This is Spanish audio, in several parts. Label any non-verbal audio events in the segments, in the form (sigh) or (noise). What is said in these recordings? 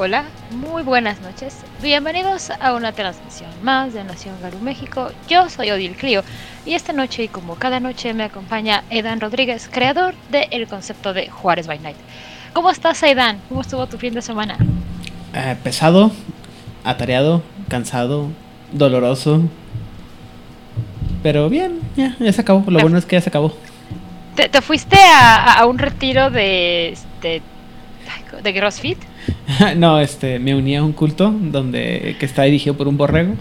Hola, muy buenas noches. Bienvenidos a una transmisión más de Nación Garú México. Yo soy Odil Clio y esta noche y como cada noche me acompaña Edan Rodríguez, creador del concepto de Juárez by Night. ¿Cómo estás, Edan? ¿Cómo estuvo tu fin de semana? Eh, pesado, atareado, cansado, doloroso. Pero bien, ya, ya se acabó. Lo bueno es que ya se acabó. ¿Te, te fuiste a, a, un retiro de, de, de CrossFit? (laughs) no, este, me uní a un culto donde que está dirigido por un borrego.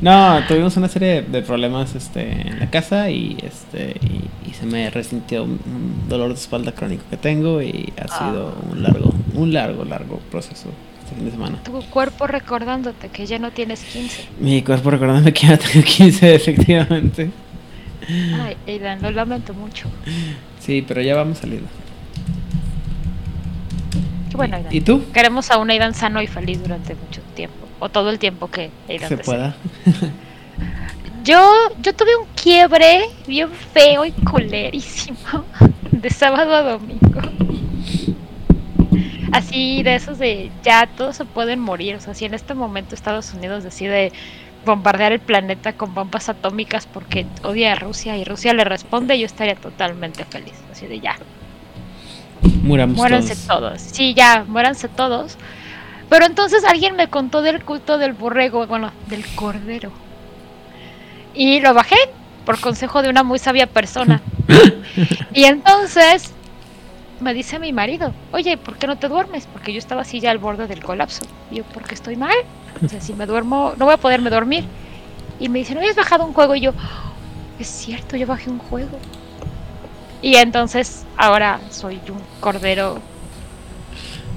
No, tuvimos una serie de problemas este, en la casa y este y, y se me resintió un dolor de espalda crónico que tengo y ha Ah. sido un largo, un largo, largo proceso este fin de semana. Tu cuerpo recordándote que ya no tienes 15. Mi cuerpo recordándome que ya tengo 15 (laughs) efectivamente. Ay, Aidan, lo lamento mucho. Sí, pero ya vamos saliendo. Bueno, Aidan. ¿Y tú? Queremos a un Aidan sano y feliz durante mucho tiempo. O todo el tiempo que Aidan Se desee. pueda. (laughs) Yo, yo tuve un quiebre bien feo y culerísimo (laughs) de sábado a domingo. Así de esos de ya todos se pueden morir. O sea, si en este momento Estados Unidos decide bombardear el planeta con bombas atómicas porque odia a Rusia y Rusia le responde, yo estaría totalmente feliz. Así de ya, Muramos muéranse todos. todos. Sí, ya, muéranse todos. Pero entonces alguien me contó del culto del borrego, bueno, del cordero. Y lo bajé por consejo de una muy sabia persona. (laughs) y entonces me dice mi marido, oye, ¿por qué no te duermes? Porque yo estaba así ya al borde del colapso. Y yo, porque estoy mal. O sea, si me duermo, no voy a poderme dormir. Y me dice, ¿no habías bajado un juego? Y yo, es cierto, yo bajé un juego. Y entonces ahora soy un cordero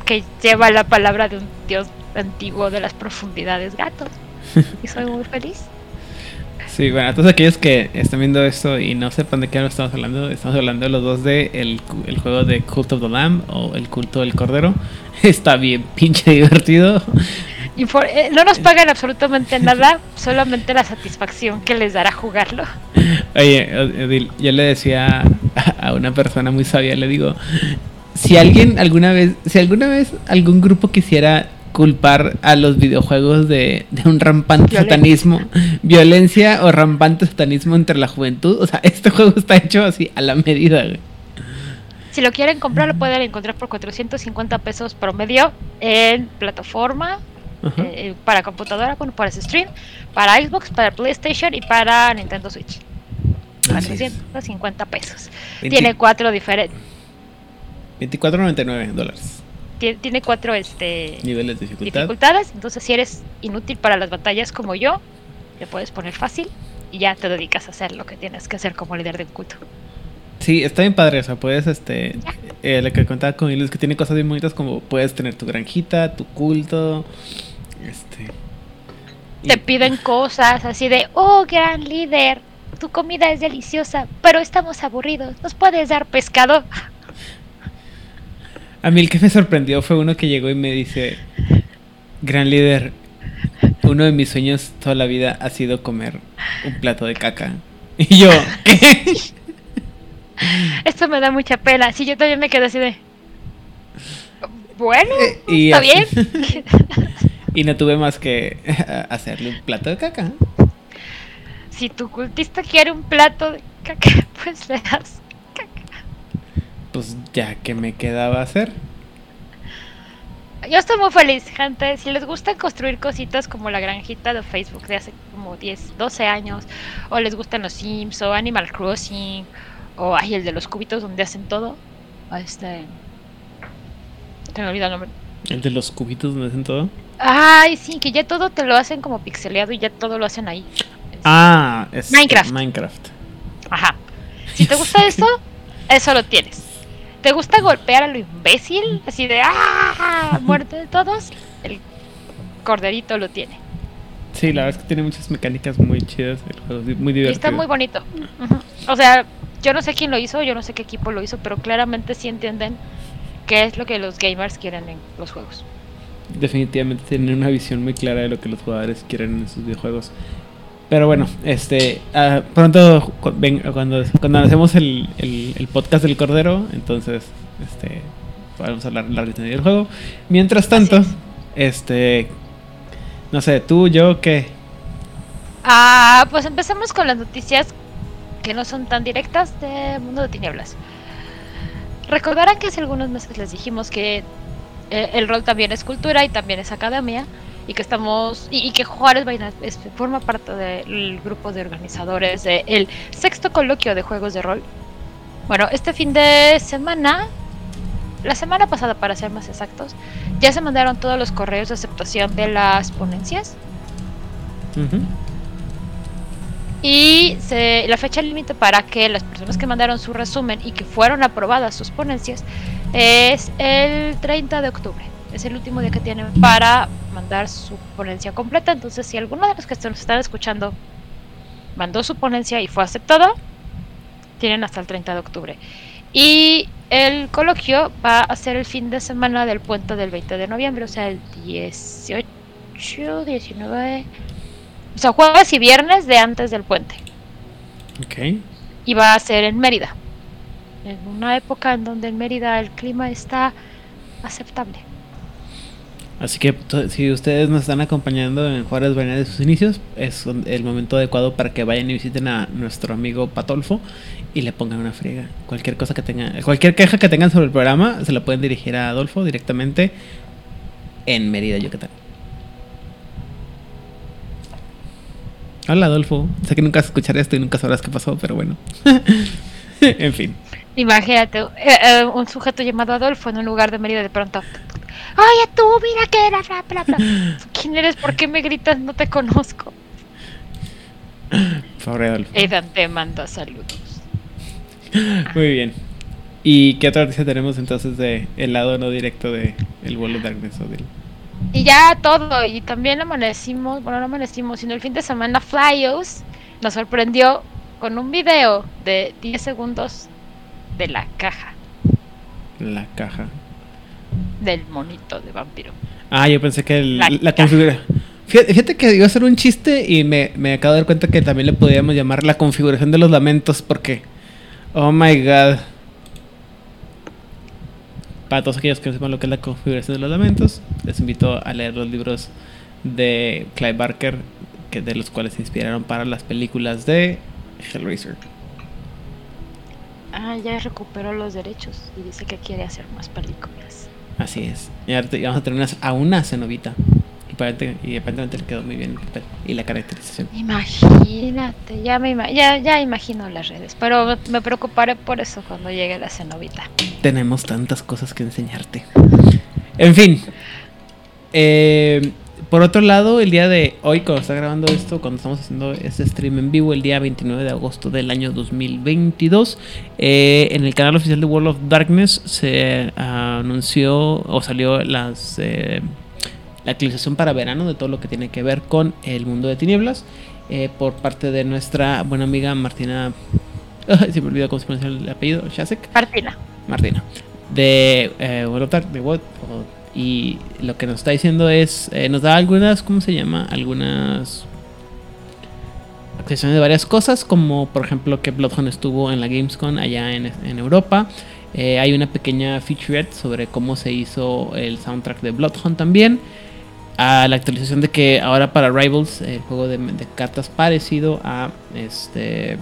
que lleva la palabra de un dios antiguo de las profundidades gatos. Y soy muy feliz. Sí, bueno, a todos aquellos que están viendo esto y no sepan de qué estamos hablando, estamos hablando los dos de el, el juego de Cult of the Lamb o el culto del cordero. (laughs) Está bien pinche divertido. Infor- eh, no nos pagan absolutamente nada, solamente la satisfacción que les dará jugarlo. Oye, Odil, yo le decía (laughs) a- una persona muy sabia, le digo, si alguien alguna vez, si alguna vez algún grupo quisiera culpar a los videojuegos de, de un rampante Violencia. satanismo, violencia o rampante satanismo entre la juventud, o sea, (laughs) este juego está hecho así a la medida, güey. Si lo quieren comprar, lo pueden encontrar por 450 pesos promedio en plataforma eh, para computadora, bueno, para stream, para Xbox, para PlayStation y para Nintendo Switch. Es. 450 pesos. 20 Tiene cuatro diferentes. 24.99 dólares. Tiene cuatro este, Niveles de dificultad. dificultades. Entonces, si eres inútil para las batallas como yo, le puedes poner fácil y ya te dedicas a hacer lo que tienes que hacer como líder de un culto. Sí, está bien padre, o sea, puedes, este, eh, lo que contaba con Ilus, que tiene cosas bien bonitas como puedes tener tu granjita, tu culto, este... y- Te piden cosas así de, oh, gran líder, tu comida es deliciosa, pero estamos aburridos. ¿Nos puedes dar pescado? A mí el que me sorprendió fue uno que llegó y me dice, gran líder, uno de mis sueños toda la vida ha sido comer un plato de caca. (laughs) Y yo, ¿qué? (laughs) Esto me da mucha pena. Sí, yo también me quedé así de. Bueno, Y está así- bien. (laughs) Y no tuve más que hacerle un plato de caca. Si tu cultista quiere un plato de caca, (laughs) pues le das caca. Pues ya que me quedaba hacer. Yo estoy muy feliz, gente. Si les gusta construir cositas como la granjita de Facebook de hace como 10, 12 años, o les gustan los Sims, o Animal Crossing, o ay, el de los cubitos donde hacen todo, este. Se me olvida el nombre. El de los cubitos donde hacen todo. Ay, sí, que ya todo te lo hacen como pixeleado y ya todo lo hacen ahí. Ah, es Minecraft. Minecraft. Ajá. Si te gusta (laughs) eso, eso lo tienes. ¿Te gusta golpear a lo imbécil? Así de ¡ah! Muerte de todos. El corderito lo tiene. Sí, la verdad es que tiene muchas mecánicas muy chidas. Muy Y divertido. está muy bonito. O sea, yo no sé quién lo hizo, yo no sé qué equipo lo hizo, pero claramente sí entienden qué es lo que los gamers quieren en los juegos. Definitivamente tienen una visión muy clara de lo que los jugadores quieren en sus videojuegos. Pero bueno, este ah, pronto ven- cuando, cuando hacemos el, el- el podcast del Cordero, entonces este vamos a hablar la del juego. Mientras tanto, es. Este, no sé, tú, yo, ¿qué? Ah, pues empecemos con las noticias que no son tan directas de Mundo de Tinieblas. Recordarán que hace algunos meses les dijimos que eh, el rol también es cultura y también es academia y que estamos y, que Juárez Vaina forma parte del grupo de organizadores del sexto coloquio de juegos de rol. Bueno, este fin de semana, la semana pasada para ser más exactos, ya se mandaron todos los correos de aceptación de las ponencias. Y la fecha límite para que las personas que mandaron su resumen y que fueron aprobadas sus ponencias es el 30 de octubre. Es el último día que tienen para mandar su ponencia completa. Entonces, si alguno de los que nos están escuchando mandó su ponencia y fue aceptada, tienen hasta el 30 de octubre. Y el coloquio va a ser el fin de semana del puente del 20 de noviembre, o sea, el 18, 19, o sea, jueves y viernes de antes del puente. Ok. Y va a ser en Mérida. En una época en donde en Mérida el clima está aceptable. Así que si ustedes nos están acompañando en Juárez Vaina de sus inicios, es el momento adecuado para que vayan y visiten a nuestro amigo Patolfo y le pongan una friega. Cualquier cosa que tengan, cualquier queja que tengan sobre el programa, se la pueden dirigir a Adolfo directamente en Mérida, Yucatán. Hola Adolfo, sé que nunca vas a escuchar esto y nunca sabrás qué pasó, pero bueno. (laughs) en fin. Imagínate, eh, eh, un sujeto llamado Adolfo en un lugar de Mérida de pronto. Oye tú, mira que era, bla, bla, (laughs) ¿Quién eres? ¿Por qué me gritas? No te conozco. Adolfo. Edan te manda saludos. (laughs) Muy bien. ¿Y qué otra noticia tenemos entonces de el lado no directo de el vuelo de Darkness o del y ya todo, y también amanecimos, bueno, no amanecimos, sino el fin de semana Flyos nos sorprendió con un video de 10 segundos de la caja. La caja. Del monito de vampiro. Ah, yo pensé que la, la configuración. Fíjate que iba a ser un chiste y me, me acabo de dar cuenta que también le podíamos llamar la configuración de los lamentos porque... Oh my god para todos aquellos que no sepan lo que es la configuración de los lamentos, les invito a leer los libros de Clive Barker, que de los cuales se inspiraron para las películas de Hellraiser. Ah, ya recuperó los derechos y dice que quiere hacer más películas. Así es. Y ahora vamos a tener a una cenovita y aparentemente le quedó muy bien el papel y la caracterización. Imagínate, ya, me ya, ya imagino las redes, pero me preocuparé por eso cuando llegue la cenovita. Tenemos tantas cosas que enseñarte. En fin. Eh, por otro lado, el día de hoy, cuando está grabando esto, cuando estamos haciendo este stream en vivo, el día 29 de agosto del año 2022, eh, en el canal oficial de World of Darkness se anunció o salió las eh, la actualización para verano de todo lo que tiene que ver con el mundo de tinieblas eh, por parte de nuestra buena amiga Martina. (laughs) se me olvidó cómo se pronuncia el apellido, Shasek. Martina. Martina. De eh, de What. Y lo que nos está diciendo es, eh, nos da algunas, ¿cómo se llama? Algunas actualizaciones de varias cosas, como por ejemplo que Bloodhound estuvo en la Gamescom allá en, Europa. Eh, hay una pequeña featurette sobre cómo se hizo el soundtrack de Bloodhound también a la actualización de que ahora para Rivals, el juego de, cartas parecido a este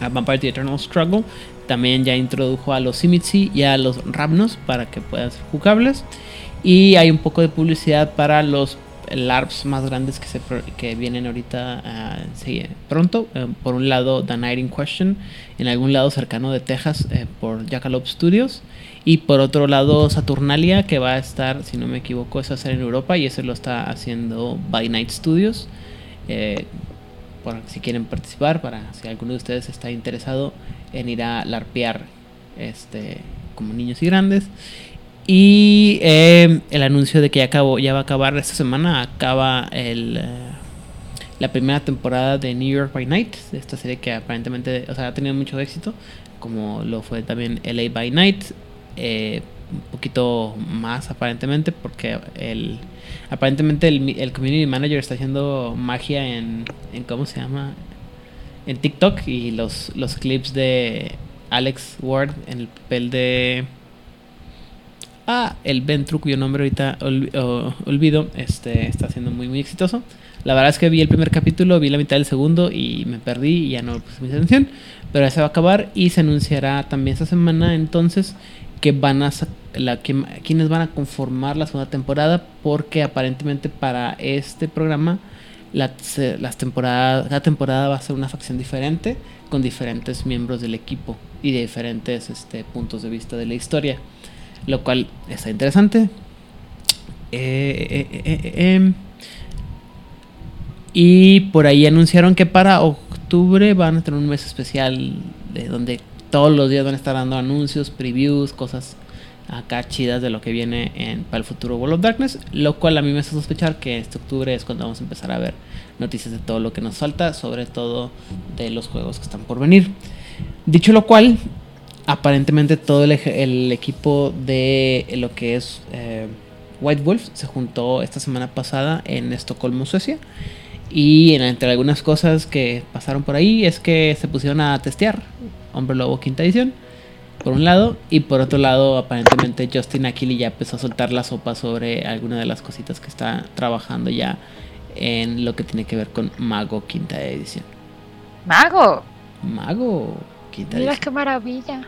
a Vampire the Eternal Struggle, también ya introdujo a los Simitsi y a los Ravnos para que puedan ser jugables. Y hay un poco de publicidad para los LARPs más grandes que, se, que vienen ahorita uh, pronto. Eh, por un lado, The Night in Question, en algún lado cercano de Texas, eh, por Jackalope Studios. Y por otro lado, Saturnalia, que va a estar, si no me equivoco, es hacer en Europa y ese lo está haciendo By Night Studios. Eh, por, si quieren participar, para si alguno de ustedes está interesado en ir a larpear este, como niños y grandes. Y eh, el anuncio de que ya, ya va a acabar esta semana, acaba el, eh, la primera temporada de New York by Night, esta serie que aparentemente o sea, ha tenido mucho éxito, como lo fue también LA by Night, eh, un poquito más aparentemente porque el aparentemente el, el, community manager está haciendo magia en, en cómo se llama en TikTok y los, los clips de Alex Ward en el papel de a el Ventru, cuyo nombre ahorita olvido, este, está siendo muy, muy exitoso. La verdad es que vi el primer capítulo, vi la mitad del segundo y me perdí y ya no puse mi atención. Pero ya se va a acabar y se anunciará también esta semana entonces que van a la, que, quienes van a conformar la segunda temporada porque aparentemente para este programa la, las temporadas, temporada va a ser una facción diferente con diferentes miembros del equipo y de diferentes este, puntos de vista de la historia, lo cual está interesante. Eh, eh, eh, em, y por ahí anunciaron que para octubre van a tener un mes especial de donde todos los días van a estar dando anuncios, previews, cosas acá chidas de lo que viene en, para el futuro World of Darkness, lo cual a mí me hace sospechar que este octubre es cuando vamos a empezar a ver noticias de todo lo que nos falta, sobre todo de los juegos que están por venir. Dicho lo cual, aparentemente todo el, equipo de lo que es eh, White Wolf se juntó esta semana pasada en Estocolmo, Suecia. Y entre algunas cosas que pasaron por ahí es que se pusieron a testear Hombre Lobo quinta edición por un lado, y por otro lado, aparentemente Justin Aquili ya empezó a soltar la sopa sobre alguna de las cositas que está trabajando ya en lo que tiene que ver con Mago quinta edición. Mago. Mago quinta Mira qué maravilla.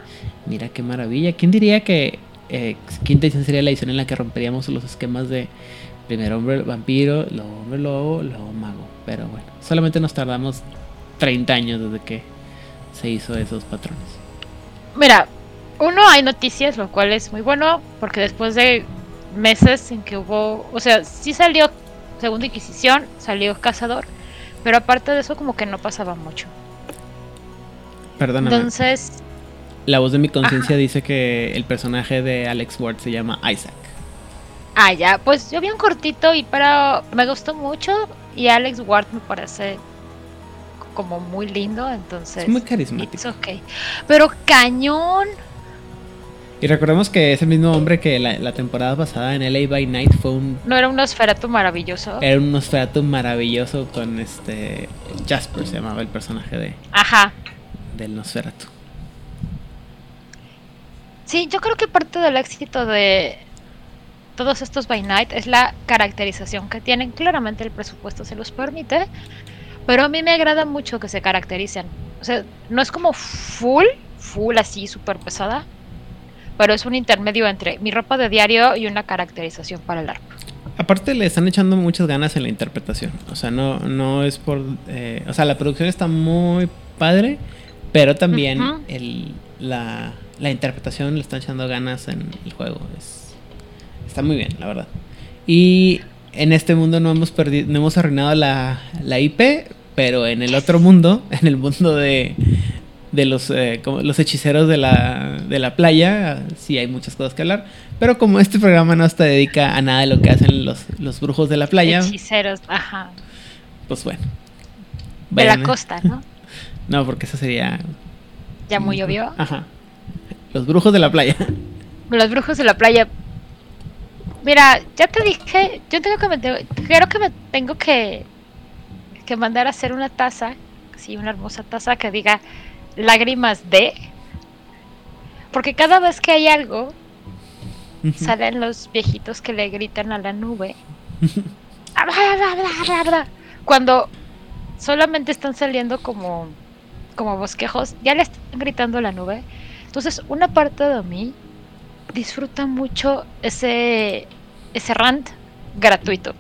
Mira qué maravilla. ¿Quién diría que eh, quinta edición sería la edición en la que romperíamos los esquemas de primero hombre vampiro, luego hombre lobo, luego mago? Pero bueno, solamente nos tardamos 30 años desde que se hizo esos patrones. Mira, uno, hay noticias, lo cual es muy bueno, porque después de meses en que hubo, o sea, sí salió Segunda Inquisición, salió Cazador, pero aparte de eso como que no pasaba mucho. Perdóname. Entonces... La voz de mi conciencia dice que el personaje de Alex Ward se llama Isaac. Ah, ya, pues yo vi un cortito y pero me gustó mucho y Alex Ward me parece como muy lindo, entonces... Es muy carismático. Okay. Pero cañón, y recordemos que ese mismo hombre que la, temporada pasada en LA by Night fue un. ¿No era un Nosferatu maravilloso? Era un Nosferatu maravilloso con este. Jasper se llamaba el personaje de. Ajá. Del Nosferatu. Sí, yo creo que parte del éxito de todos estos by Night es la caracterización que tienen. Claramente el presupuesto se los permite, pero a mí me agrada mucho que se caractericen. O sea, no es como full, full así, súper pesada, pero es un intermedio entre mi ropa de diario y una caracterización para el arco. Aparte le están echando muchas ganas en la interpretación, o sea, no, no es por... Eh, o sea, la producción está muy padre, pero también el, la, la, interpretación le están echando ganas en el juego. Es, está muy bien, la verdad. Y en este mundo no hemos perdido, no hemos arruinado la, la IP, pero en el otro mundo, (laughs) en el mundo de, de los, eh, como los hechiceros de la, de la playa, sí hay muchas cosas que hablar, pero como este programa no se dedica a nada de lo que hacen los, los brujos de la playa. Hechiceros, ajá. Pues bueno. De la costa, ¿no? (laughs) no, porque eso sería... Ya muy obvio. Ajá. Los brujos de la playa. Los brujos de la playa. Mira, ya te dije, yo tengo que me, creo que me tengo que, que mandar a hacer una taza, sí, una hermosa taza que diga lágrimas de. Porque cada vez que hay algo, salen los viejitos que le gritan a la nube. (laughs) Cuando solamente están saliendo como, como bosquejos, ya le están gritando a la nube. Entonces, una parte de mí disfruta mucho ese, ese rant gratuito.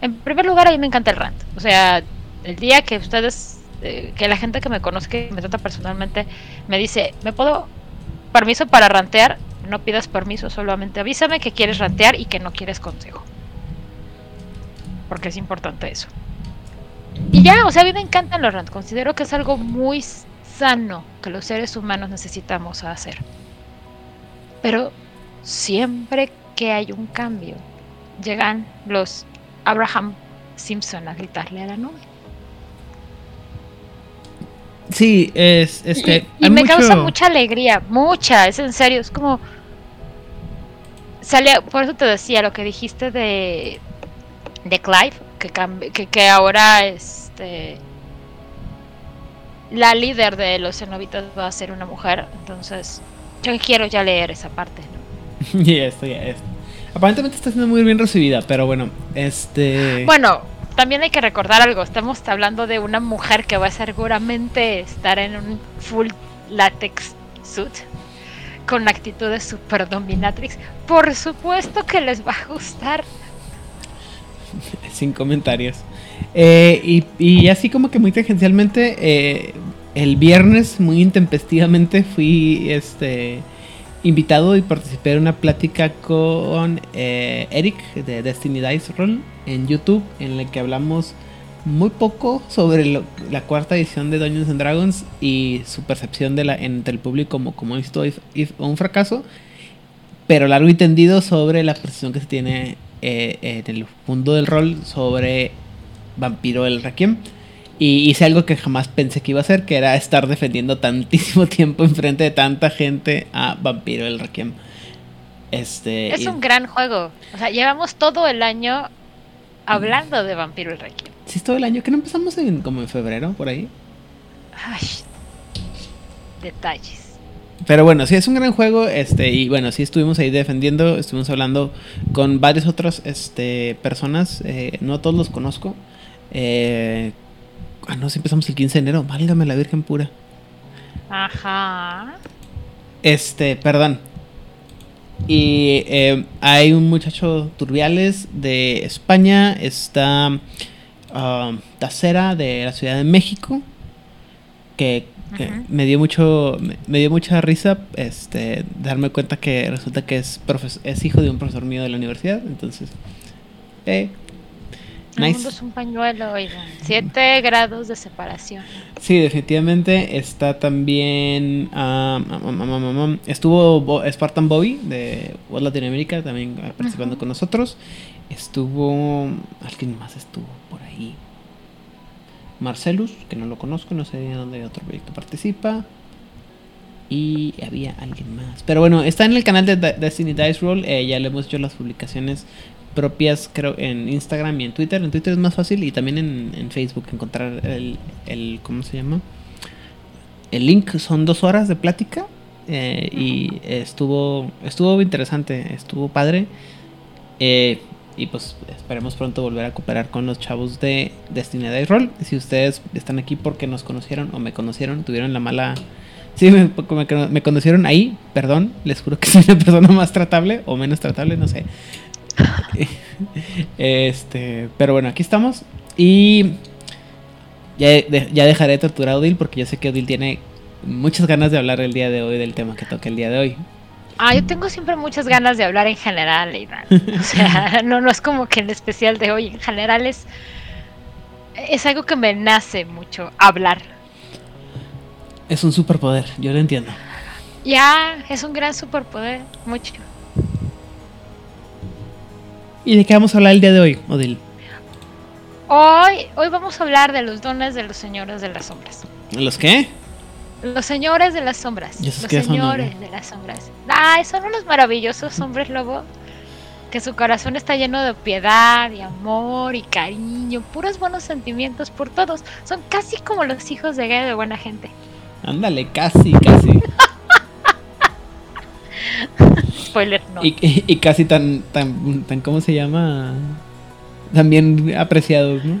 En primer lugar, a mí me encanta el rant. O sea, el día que ustedes eh, que la gente que me conoce, que me trata personalmente, me dice, ¿me puedo permiso para rantear? No pidas permiso, solamente avísame que quieres rantear y que no quieres consejo. Porque es importante eso. Y ya, o sea, a mí me encantan los rants. Considero que es algo muy sano que los seres humanos necesitamos hacer. Pero siempre que hay un cambio, llegan los Abraham Simpson a gritarle a la nube. Sí, es este. Y, me causa mucha alegría, mucha, es en serio, es como. Sale, por eso te decía lo que dijiste de. de Clive, que, que, que ahora este. La líder de los cenobitas va a ser una mujer, entonces. Yo quiero ya leer esa parte, (laughs) y esto ya es. Aparentemente está siendo muy bien recibida, pero bueno, este. Bueno, también hay que recordar algo. Estamos hablando de una mujer que va a seguramente estar en un full látex suit con actitudes super dominatrix. Por supuesto que les va a gustar. Sin comentarios. Eh, y, y, así como que muy tangencialmente, eh, el viernes muy intempestivamente fui este invitado y participé en una plática con eh, Eric de Destiny Dice Roll en YouTube en la que hablamos muy poco sobre la cuarta edición de Dungeons and Dragons y su percepción de la, entre el público como, como esto es un fracaso, pero largo y tendido sobre la percepción que se tiene eh, en el mundo del rol sobre Vampiro el Requiem. Y hice algo que jamás pensé que iba a hacer, que era estar defendiendo tantísimo (laughs) tiempo enfrente de tanta gente a Vampiro el Requiem. Este, es un gran juego. O sea, llevamos todo el año hablando de Vampiro el Requiem. Sí, es todo el año. ¿Que no empezamos en, como en febrero, por ahí? Ay, detalles. Pero bueno, sí es un gran juego, este, y bueno, sí estuvimos ahí defendiendo, estuvimos hablando con varias otras este, personas, eh, no todos los conozco, eh, Ah, no, si empezamos el 15 de enero. Válgame la Virgen pura. Ajá. Este, perdón. Y eh, hay un muchacho Turbiales de España. Está uh, Tacera de la Ciudad de México. Que, me dio mucho me, dio mucha risa este darme cuenta que resulta que es es hijo de un profesor mío de la universidad entonces eh, el mundo es un pañuelo, oigan. Siete grados de separación. Sí, definitivamente. Está también. Um, estuvo Spartan Bobby de World Latinoamérica también participando con nosotros. Estuvo. Alguien más estuvo por ahí. Marcelus, que no lo conozco, no sé de dónde otro proyecto participa. Y había alguien más. Pero bueno, está en el canal de Destiny Dice Roll. Eh, ya le hemos hecho las publicaciones propias, creo, en Instagram y en Twitter. En Twitter es más fácil y también en, Facebook encontrar el, el, ¿cómo se llama? El link son dos horas de plática eh, y estuvo, estuvo interesante, estuvo padre. Eh, y pues esperemos pronto volver a cooperar con los chavos de Destiny Day Roll. Si ustedes están aquí porque nos conocieron o me conocieron, tuvieron la mala... Sí, me, me, me conocieron ahí, perdón, les juro que soy una persona más tratable o menos tratable, no sé. (laughs) este, pero bueno, aquí estamos. Y ya, ya dejaré de torturar a Odil porque yo sé que Odil tiene muchas ganas de hablar el día de hoy del tema que toca el día de hoy. Ah, yo tengo siempre muchas ganas de hablar en general, O sea, (laughs) no, no es como que el especial de hoy, en general es, es algo que me nace mucho, hablar. Es un superpoder, yo lo entiendo. Ya, es un gran superpoder, mucho. ¿Y de qué vamos a hablar el día de hoy, Odil? Hoy, hoy vamos a hablar de los dones de los señores de las sombras. ¿Los qué? Los señores de las sombras. Los señores de las sombras. Ah, son unos maravillosos hombres lobo. Que su corazón está lleno de piedad y amor y cariño. Puros buenos sentimientos por todos. Son casi como los hijos de Gay de buena gente. Ándale, casi, casi. Spoiler, no. Y, casi tan, tan, tan, ¿cómo se llama? También apreciados, ¿no?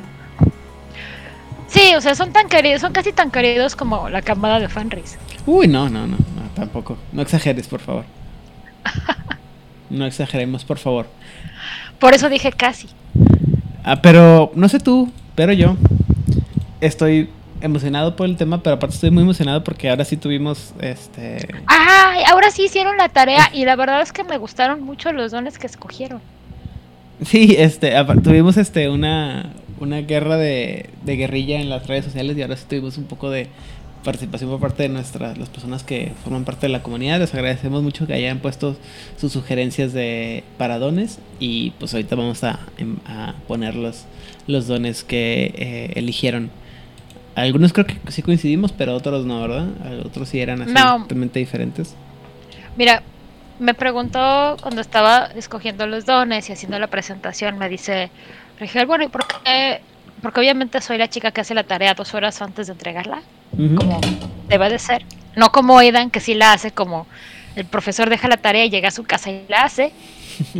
Sí, o sea, son tan queridos, son casi tan queridos como la camada de Fanris. Uy, no, no, no, no, tampoco. No exageres, por favor. (laughs) no exageremos, por favor. Por eso dije casi. Ah, pero no sé tú, pero yo estoy emocionado por el tema, pero aparte estoy muy emocionado porque ahora sí tuvimos este. ¡Ay! Ahora sí hicieron la tarea y la verdad es que me gustaron mucho los dones que escogieron. Sí, este, tuvimos este una, una guerra de, de guerrilla en las redes sociales y ahora sí tuvimos un poco de participación por parte de nuestras las personas que forman parte de la comunidad. Les agradecemos mucho que hayan puesto sus sugerencias de para dones y pues ahorita vamos a, a poner los, los dones que eh, eligieron. Algunos creo que sí coincidimos, pero otros no, ¿verdad? Otros sí eran así totalmente diferentes. Mira, me preguntó cuando estaba escogiendo los dones y haciendo la presentación, me dice, Rigel, bueno, ¿y por qué? Porque obviamente soy la chica que hace la tarea dos horas antes de entregarla, como debe de ser. No como Aidan, que sí la hace como El profesor deja la tarea y llega a su casa y la hace.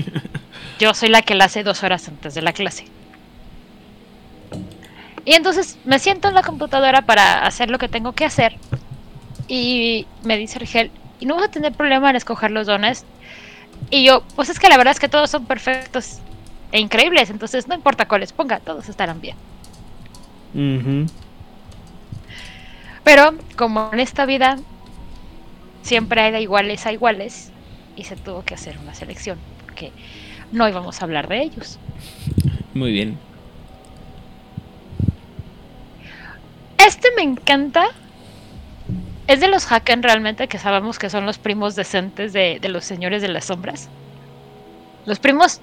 (laughs) Yo soy la que la hace dos horas antes de la clase. Y entonces me siento en la computadora para hacer lo que tengo que hacer. Y me dice Rigel, ¿y no vas a tener problema en escoger los dones? Y yo, pues es que la verdad es que todos son perfectos e increíbles, entonces no importa cuáles ponga, todos estarán bien. Pero como en esta vida siempre hay de iguales a iguales, y se tuvo que hacer una selección, porque no íbamos a hablar de ellos. Muy bien. Este me encanta. Es de los Haken realmente que sabemos que son los primos decentes de, los señores de las sombras. Los primos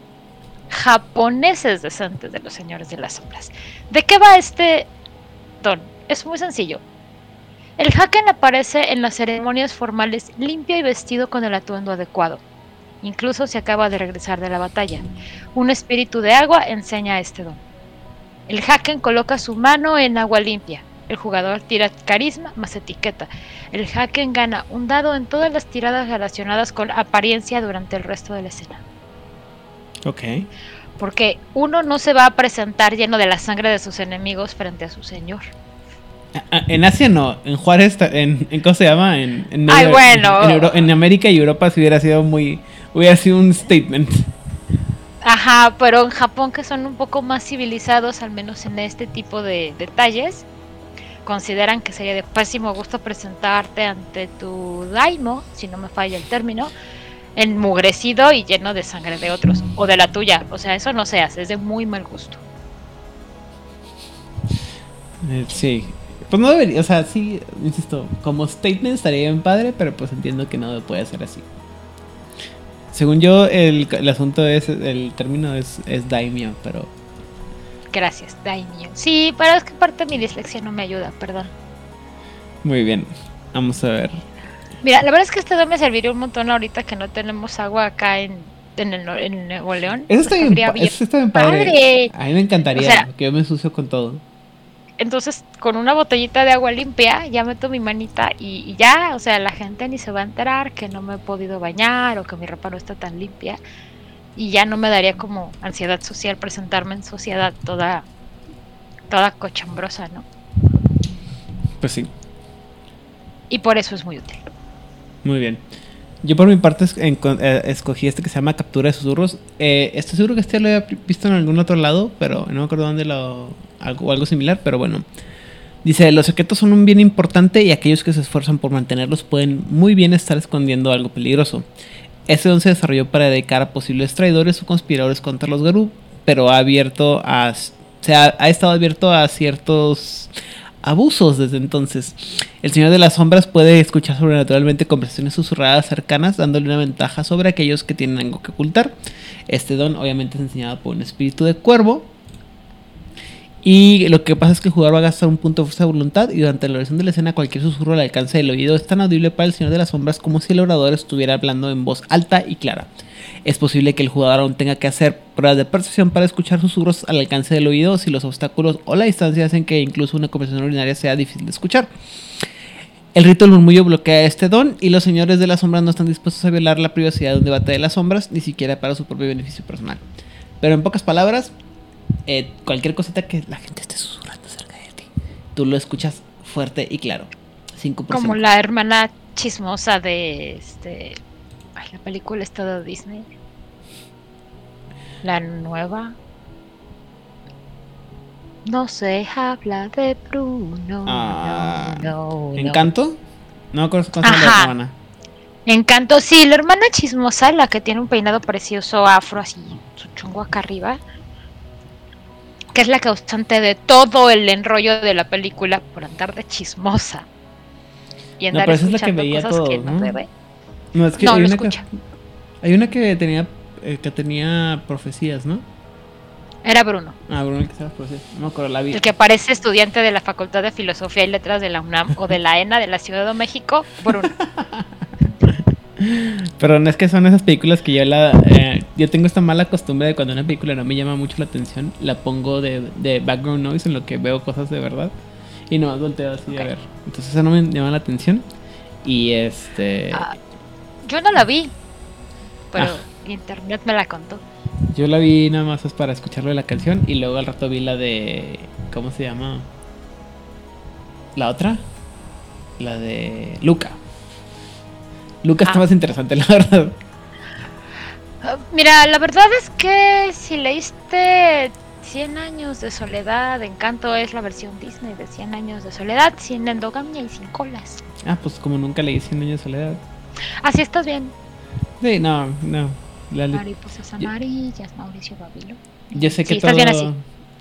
japoneses decentes de los señores de las sombras. ¿De qué va este don? Es muy sencillo. El Haken aparece en las ceremonias formales limpio y vestido con el atuendo adecuado. Incluso se acaba de regresar de la batalla. Un espíritu de agua enseña este don. El Haken coloca su mano en agua limpia. El jugador tira carisma más etiqueta. El Haken gana un dado en todas las tiradas relacionadas con apariencia durante el resto de la escena. Ok. Porque uno no se va a presentar lleno de la sangre de sus enemigos frente a su señor. En Asia no, en Juárez, en, en ¿cómo se llama? En, en, Ay, bueno. en, en, América y Europa sí hubiera sido muy, hubiera sido un statement. Ajá, pero en Japón que son un poco más civilizados, al menos en este tipo de detalles, consideran que sería de pésimo gusto presentarte ante tu daimo, si no me falla el término, enmugrecido y lleno de sangre de otros, o de la tuya. O sea, eso no se hace, es de muy mal gusto. Eh, sí, pues no debería, o sea, sí, insisto, como statement estaría bien padre, pero pues entiendo que no puede ser así. Según yo, el, el asunto es, el término es, es daimyo, pero... Gracias, daimyo. Sí, pero es que parte mi dislexia no me ayuda, perdón. Muy bien, vamos a ver. Mira, la verdad es que este me serviría un montón ahorita que no tenemos agua acá en, en, el, en Nuevo León. Eso está bien, eso está bien padre. A mí me encantaría, que yo me ensucio con todo. Entonces, con una botellita de agua limpia, ya meto mi manita y, y, ya, o sea, la gente ni se va a enterar que no me he podido bañar o que mi ropa no está tan limpia. Y ya no me daría como ansiedad social presentarme en sociedad toda, toda cochambrosa, ¿no? Pues sí. Y por eso es muy útil. Muy bien. Yo por mi parte eh, escogí este que se llama Captura de Susurros. Eh, estoy seguro que este lo había visto en algún otro lado, pero no me acuerdo dónde lo... Algo, algo similar, pero bueno. Dice, los secretos son un bien importante y aquellos que se esfuerzan por mantenerlos pueden muy bien estar escondiendo algo peligroso. Este don se desarrolló para dedicar a posibles traidores o conspiradores contra los Garú, pero ha abierto a... Ha estado abierto a ciertos abusos desde entonces. El Señor de las Sombras puede escuchar sobrenaturalmente conversaciones susurradas cercanas, dándole una ventaja sobre aquellos que tienen algo que ocultar. Este don obviamente es enseñado por un espíritu de cuervo. Y lo que pasa es que el jugador va a gastar un punto de fuerza de voluntad y durante la oración de la escena cualquier susurro al alcance del oído es tan audible para el Señor de las Sombras como si el orador estuviera hablando en voz alta y clara. Es posible que el jugador aún tenga que hacer pruebas de percepción para escuchar susurros al alcance del oído si los obstáculos o la distancia hacen que incluso una conversación ordinaria sea difícil de escuchar. El rito del murmullo bloquea este don y los señores de las sombras no están dispuestos a violar la privacidad de un debate de las sombras, ni siquiera para su propio beneficio personal. Pero en pocas palabras, eh, cualquier cosita que la gente esté susurrando cerca de ti, tú lo escuchas fuerte y claro. 5%. Como la hermana chismosa de este Ay, la película está de Disney. La nueva. No se habla de Bruno. Ah, no, no, ¿Encanto? No la hermana. Encanto, sí, la hermana chismosa, la que tiene un peinado precioso afro, así, su chongo acá arriba. Que es la causante de todo el enrollo de la película por andar de chismosa. Y andar no, pero esa es la que veía todo, que no, debe. No, es que, hay, una que hay, una que, tenía eh, que tenía profecías, ¿no? Era Bruno. Ah, Bruno el que estaba profecías. No me la vida. El que parece estudiante de la Facultad de Filosofía y Letras de la UNAM o de la ENA de la Ciudad de México, Bruno. (laughs) Pero no es que son esas películas que yo la. Eh, yo tengo esta mala costumbre de cuando una película no me llama mucho la atención, la pongo de, de background noise en lo que veo cosas de verdad. Y no volteo así a ver. Entonces eso no me llama la atención. Y este. Ah, Yo no la vi, pero Ah. internet me la contó. Yo la vi nada más es para escucharlo de la canción y luego al rato vi la de. ¿Cómo se llama? ¿La otra? La de Luca. Luca está Ah. más interesante, la verdad. Mira, la verdad es que si leíste 100 años de soledad, Encanto es la versión Disney de 100 años de soledad, sin endogamia y sin colas. Ah, pues como nunca leí 100 años de soledad. Así estás bien. Sí, no, no. La Mariposas amarillas, Mauricio Babilo. yo sé que Sí, todo. estás bien así.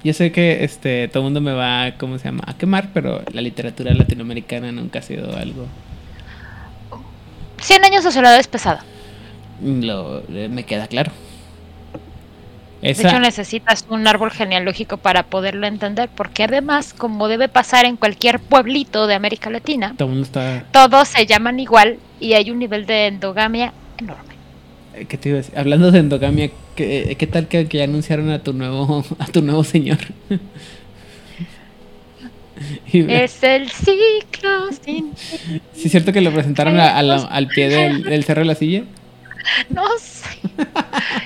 Yo sé que este todo el mundo me va, ¿cómo se llama? A quemar, pero la literatura latinoamericana nunca ha sido algo. 100 años de soledad es pesada. Lo, eh, me queda claro. De hecho, necesitas un árbol genealógico para poderlo entender, porque además, como debe pasar en cualquier pueblito de América Latina, todo está. todos se llaman igual y hay un nivel de endogamia enorme. eh, ¿Qué te iba a decir? Hablando de endogamia, ¿qué, qué tal que, que ya anunciaron a tu nuevo, (laughs) a tu nuevo señor? (laughs) Es el ciclo sin. (laughs) ¿Sí es cierto que lo presentaron a- a la- al pie del, del cerro de la silla? No sé.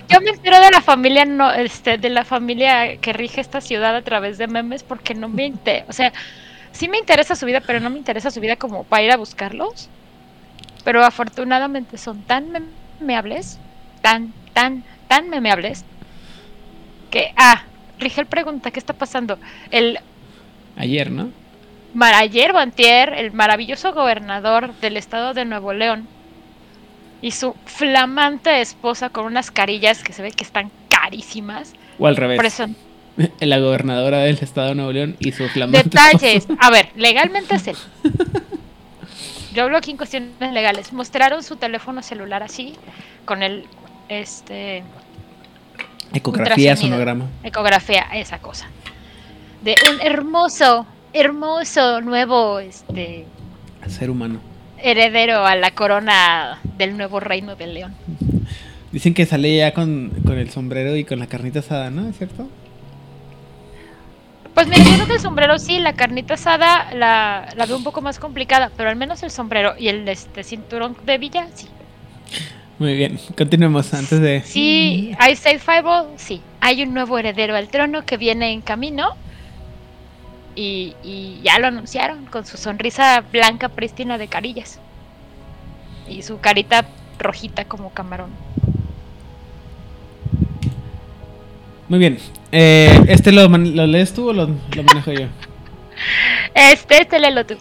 Yo me entero de la familia no, este, de la familia que rige esta ciudad a través de memes porque no me interesa, o sea, sí me interesa su vida, pero no me interesa su vida como para ir a buscarlos. Pero afortunadamente son tan memeables, tan, tan, tan memeables, que, ah, Rigel pregunta, ¿qué está pasando? El Ayer, ¿no? ayer o antier, el maravilloso gobernador del estado de Nuevo León y su flamante esposa con unas carillas que se ve que están carísimas. O al revés. Presen- (laughs) La gobernadora del estado de Nuevo León y su flamante Detalles. (laughs) A ver, legalmente es él. Yo hablo aquí en cuestiones legales. Mostraron su teléfono celular así, con el este Ecografía, sonograma. ecografía, esa cosa. De un hermoso, hermoso nuevo este Ser humano. heredero a la corona del nuevo reino de León. Dicen que sale ya con, con el sombrero y con la carnita asada, ¿no? ¿Es cierto? Pues mira, yo creo que el sombrero sí, la carnita asada la, la veo un poco más complicada, pero al menos el sombrero y el este cinturón de villa, sí. Muy bien, continuemos antes de... Sí, hay Safe Fireball, sí. Hay un nuevo heredero al trono que viene en camino. Y, y ya lo anunciaron con su sonrisa blanca prístina de carillas. Y su carita rojita como camarón. Muy bien. Eh, ¿Este lo, lo lees tú o lo, lo manejo yo? (laughs) Este, este léelo tú.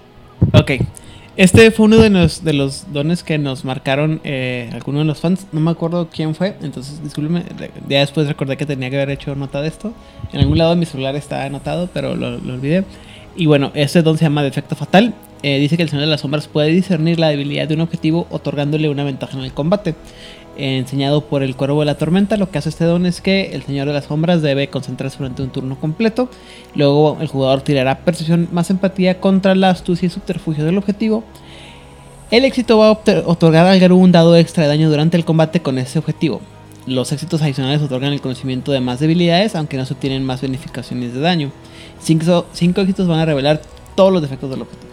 Ok. Este fue uno de los, dones que nos marcaron eh, algunos de los fans. No me acuerdo quién fue, entonces discúlpeme. Ya después recordé que tenía que haber hecho nota de esto. En algún lado de mi celular está anotado, pero lo, lo olvidé. Y bueno, este don se llama Defecto Fatal. Eh, dice que el Señor de las Sombras puede discernir la debilidad de un objetivo otorgándole una ventaja en el combate. Enseñado por el Cuervo de la Tormenta, lo que hace este don es que el Señor de las Sombras debe concentrarse durante un turno completo. Luego el jugador tirará percepción más empatía contra la astucia y subterfugio del objetivo. El éxito va a otorgar al Garú un dado extra de daño durante el combate con ese objetivo. Los éxitos adicionales otorgan el conocimiento de más debilidades, aunque no se obtienen más bonificaciones de daño. Cinco, cinco éxitos van a revelar todos los defectos del objetivo.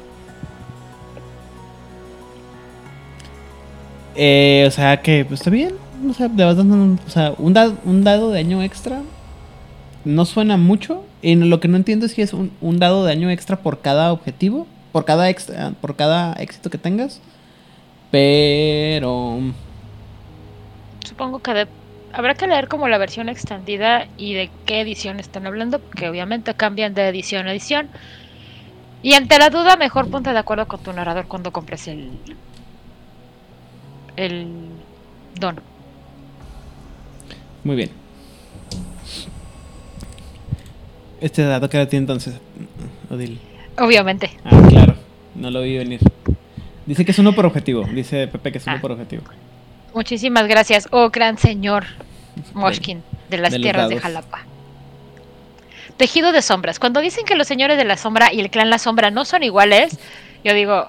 Eh, o sea que, pues está bien. O sea, le vas dando un, o sea, un, dado, un dado de daño extra. No suena mucho. Y lo que no entiendo es si es un, un dado de daño extra por cada objetivo. Por cada, extra, por cada éxito que tengas. Pero... Supongo que habrá que leer como la versión extendida y de qué edición están hablando, porque obviamente cambian de edición a edición. Y ante la duda, mejor ponte de acuerdo con tu narrador cuando compres el. El don. Muy bien. Este dato que era ti entonces, Odil. Obviamente. Ah, claro. No lo vi venir. Dice que es uno por objetivo. Dice Pepe que es uno Ah. por objetivo. Muchísimas gracias, oh gran señor Moshkin de las de tierras de. Jalapa. Tejido de sombras. Cuando dicen que los señores de la sombra y el clan La Sombra no son iguales, yo digo,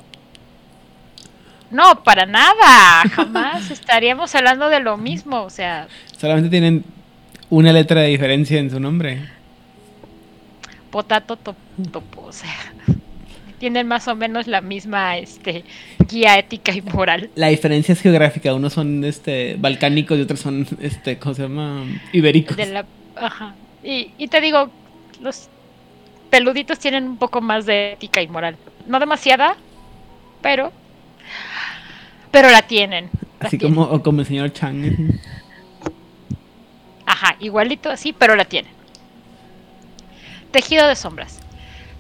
no, para nada. Jamás estaríamos hablando de lo mismo. O sea, Solamente tienen una letra de diferencia en su nombre. potato top- topo. O sea, tienen más o menos la misma este, guía ética y moral. La diferencia es geográfica, unos son este balcánicos y otros son este, ¿cómo se llama? ibéricos. De la, ajá. Y, y te digo, los peluditos tienen un poco más de ética y moral. No demasiada, pero pero la tienen. la Así tienen. como, como el señor Chang. Ajá, igualito así, pero la tienen. Tejido de sombras.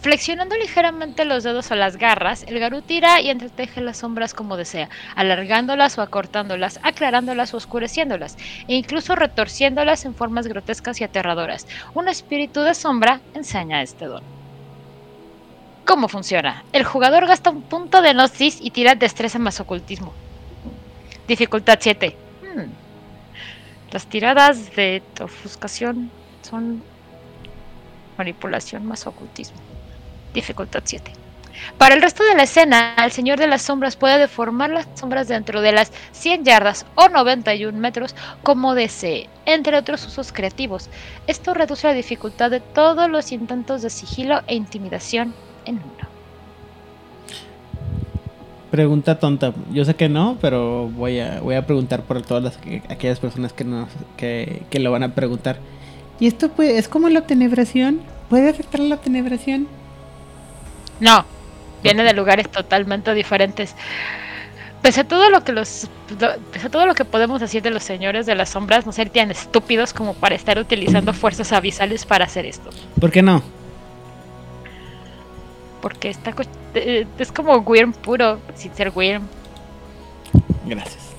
Flexionando ligeramente los dedos o las garras, el garú tira y entreteje las sombras como desea, alargándolas o acortándolas, aclarándolas o oscureciéndolas, e incluso retorciéndolas en formas grotescas y aterradoras. Un espíritu de sombra enseña este don. ¿Cómo funciona? El jugador gasta un punto de gnosis y tira destreza más ocultismo. Dificultad 7. Hmm. Las tiradas de ofuscación son manipulación más ocultismo. Dificultad 7. Para el resto de la escena, el Señor de las Sombras puede deformar las sombras dentro de las 100 yardas o 91 metros como desee, entre otros usos creativos. Esto reduce la dificultad de todos los intentos de sigilo e intimidación en uno. Pregunta tonta. Yo sé que no, pero voy a, voy a preguntar por todas las, que- aquellas personas que, nos, que, que lo van a preguntar. ¿Y esto puede, es como la tenebración? ¿Puede afectar la tenebración? No, viene de lugares totalmente diferentes. Pese a todo lo que los pese a todo lo que podemos decir de los señores de las sombras, no ser tan estúpidos como para estar utilizando fuerzas abisales para hacer esto. ¿Por qué no? Porque está eh, es como Wyrm puro, sin ser Wyrm. Gracias.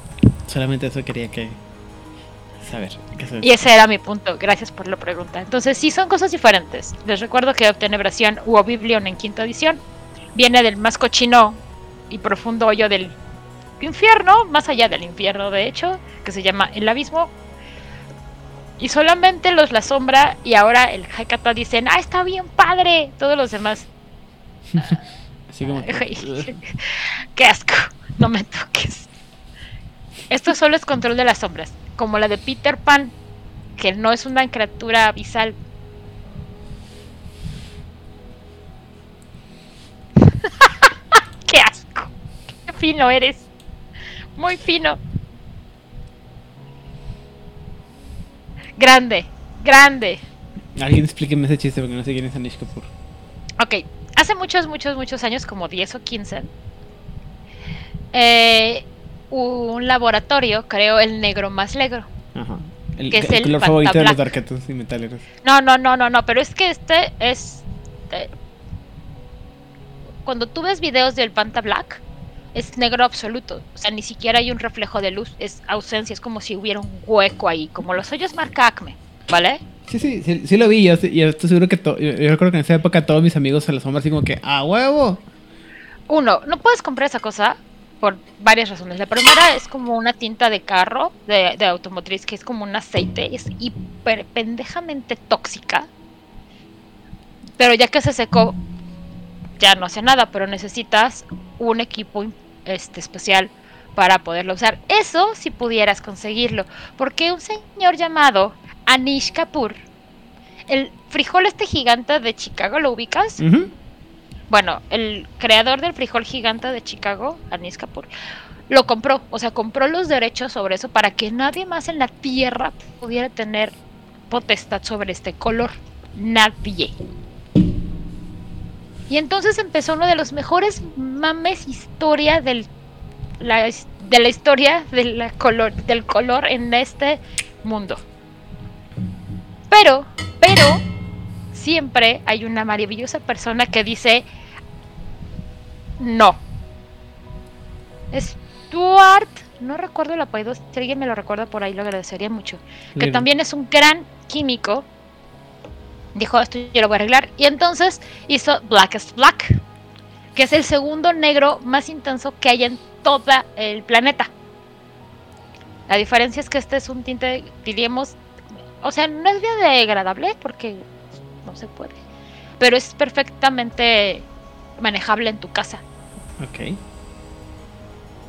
Solamente eso quería que saber. que Y ese era mi punto. Gracias por la pregunta. Entonces, sí son cosas diferentes. Les recuerdo que Obtenebración u Oblivion en quinta edición viene del más cochino y profundo hoyo del infierno, más allá del infierno, de hecho, que se llama el abismo. Y solamente los La Sombra y ahora el Hekata dicen, ¡ah, está bien padre! Todos los demás, (laughs) Así como. (laughs) ¡qué asco! No me toques. Esto solo es control de las sombras, como la de Peter Pan, que no es una criatura abisal. (laughs) ¡Qué asco! ¡Qué fino eres! Muy fino. Grande, grande. Alguien explíqueme ese chiste porque no sé quién es Anish Kapoor. Ok, hace muchos, muchos, muchos años, como 10 o 15, eh, un laboratorio creó el negro más negro. Ajá. El, Que es el el color favorito de los darketos y metaleros. No, no, no, no, no, pero es que este es... eh, cuando tú ves videos del Panta Black, es negro absoluto. O sea, ni siquiera hay un reflejo de luz, es ausencia, es como si hubiera un hueco ahí, como los hoyos marca Acme, ¿vale? Sí, sí, sí, sí lo vi. Yo, yo estoy seguro que. yo, yo recuerdo que en esa época todos mis amigos se la sombra así como que. ¡A huevo! Uno, no puedes comprar esa cosa por varias razones. La primera es como una tinta de carro, de, de automotriz, que es como un aceite, es hiper pendejamente tóxica. Pero ya que se secó, ya no hace nada, pero necesitas un equipo este, especial para poderlo usar. Eso si pudieras conseguirlo, porque un señor llamado Anish Kapoor, el frijol este gigante de Chicago, ¿lo ubicas? Bueno, el creador del frijol gigante de Chicago, Anis Kapoor, lo compró, o sea, compró los derechos sobre eso para que nadie más en la tierra pudiera tener potestad sobre este color. Nadie. Y entonces empezó uno de los mejores mames historia del, la, de la historia de la color, del color en este mundo. Pero, pero, siempre hay una maravillosa persona que dice no. Stuart, no recuerdo el apellido, si alguien me lo recuerda por ahí lo agradecería mucho. Que también es un gran químico. Dijo, esto yo lo voy a arreglar. Y entonces hizo Blackest Black, que es el segundo negro más intenso que hay en todo el planeta. La diferencia es que este es un tinte, diríamos, o sea, no es biodegradable porque no se puede, pero es perfectamente manejable en tu casa. Ok.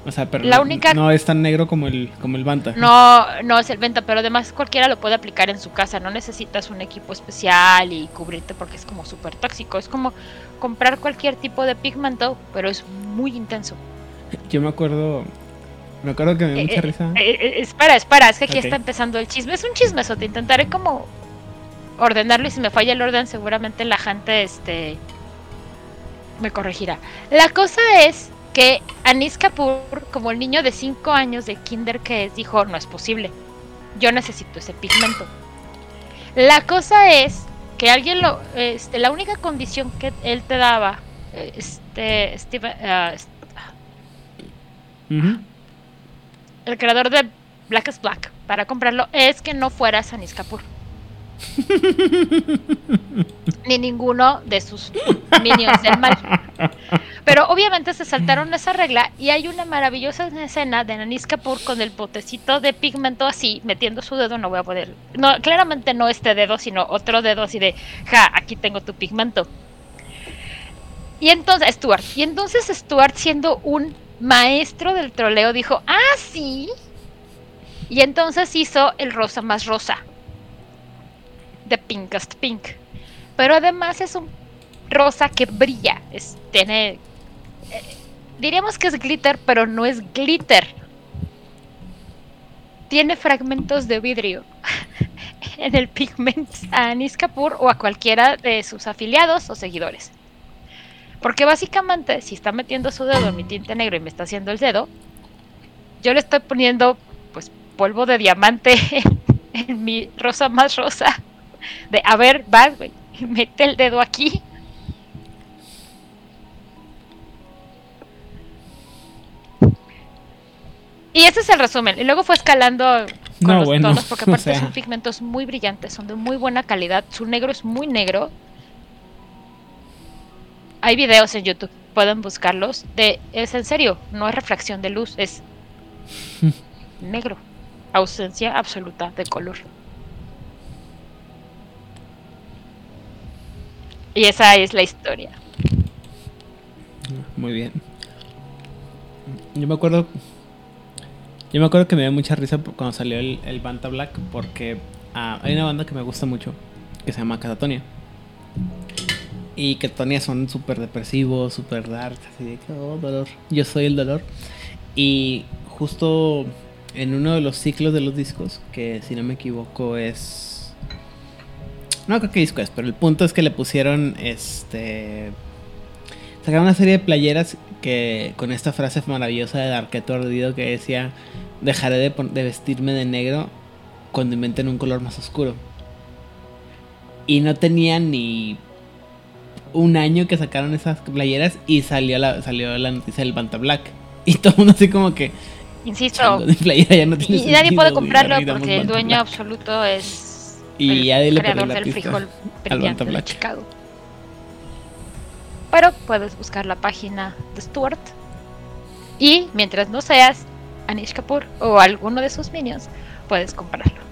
O sea, pero La no- única- no es tan negro como el, como el Banta. No, no es el venta, pero además cualquiera lo puede aplicar en su casa. No necesitas un equipo especial y cubrirte porque es como súper tóxico. Es como comprar cualquier tipo de pigmento, pero es muy intenso. Yo me acuerdo. Me acuerdo que me dio Eh, mucha eh, risa. eh, espera, espera, es que aquí está empezando el chisme. Es un chisme, eso te intentaré como ordenarlo y si me falla el orden seguramente la gente este me corregirá. La cosa es que Anis Kapoor, como el niño de 5 años de kinder que es, dijo, no es posible. Yo necesito ese pigmento. La cosa es que alguien lo este la única condición que él te daba este Steven, ah, Ujú. El creador de Black is Black para comprarlo es que no fueras Anis Kapoor. (laughs) Ni ninguno de sus minions del mal. Pero obviamente se saltaron esa regla y hay una maravillosa escena de Anis Kapoor con el potecito de pigmento así, metiendo su dedo, no voy a poder. No, claramente no este dedo, sino otro dedo así de, ja, aquí tengo tu pigmento. Y entonces, Stuart, y entonces Stuart siendo un maestro del troleo dijo, ah, sí. Y entonces hizo el rosa más rosa. The Pinkest Pink. Pero además es un rosa que brilla. Es, tiene. eh, diríamos que es glitter, pero no es glitter. Tiene fragmentos de vidrio (laughs) en el pigmento a Anis Kapoor o a cualquiera de sus afiliados o seguidores. Porque básicamente, si está metiendo su dedo en mi tinte negro y me está haciendo el dedo, yo le estoy poniendo pues polvo de diamante en, (laughs) en mi rosa más rosa. De a ver, vas, güey, mete el dedo aquí. Y ese es el resumen. Y luego fue escalando con No, los bueno, tonos, porque (laughs) o aparte sea. son pigmentos muy brillantes, son de muy buena calidad. Su negro es muy negro. Hay videos en YouTube, pueden buscarlos. De, es en serio, no es refracción de luz, es (laughs) negro. Ausencia absoluta de color. Y esa es la historia. Muy bien. Yo me acuerdo. Yo me acuerdo que me dio mucha risa cuando salió el, el Banta Black porque ah, hay una banda que me gusta mucho que se llama Catatonia. Y Catatonia son súper depresivos, súper dark, así de que, oh, dolor. Yo soy el dolor. Y justo en uno de los ciclos de los discos, que si no me equivoco es... No creo que disco es, pero el punto es que le pusieron este sacaron una serie de playeras que con esta frase maravillosa de Darketo Ardido que decía dejaré de, de vestirme de negro cuando inventen un color más oscuro. Y no tenían ni un año que sacaron esas playeras y salió la, salió la noticia del Banta Black. Y todo el mundo así como que Insisto, de playera ya no tiene y, nadie puede comprarlo porque el Banta dueño Black. absoluto es Y el ya le creador la del pista frijol al brillante de. Chicago. Pero puedes buscar la página de Stuart y mientras no seas Anish Kapoor o alguno de sus minions, puedes comprarlo.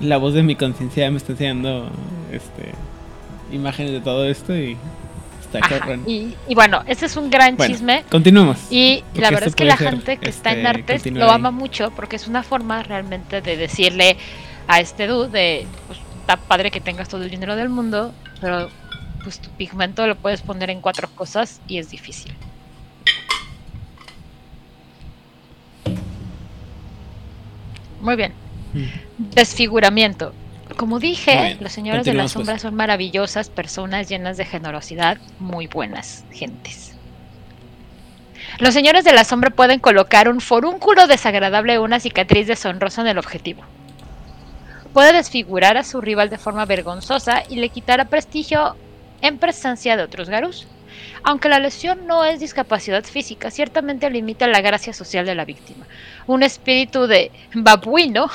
La voz de mi conciencia me está enseñando este, imágenes de todo esto y está cabrón. Y, y bueno, ese es un gran Bueno, chisme. continuemos. Y la verdad es que la gente que está en este, artes lo ahí. ama mucho porque es una forma realmente de decirle a este dude de, pues, está padre que tengas todo el dinero del mundo, pero pues tu pigmento lo puedes poner en cuatro cosas y es difícil. Muy bien. Desfiguramiento. Como dije, los señores de la continuamos, pues. sombra son maravillosas personas llenas de generosidad, muy buenas gentes. Los señores de la sombra pueden colocar un forúnculo desagradable o una cicatriz deshonrosa en el objetivo. Puede desfigurar a su rival de forma vergonzosa y le quitará prestigio en presencia de otros garús. Aunque la lesión no es discapacidad física, ciertamente limita la gracia social de la víctima. Un espíritu de babuino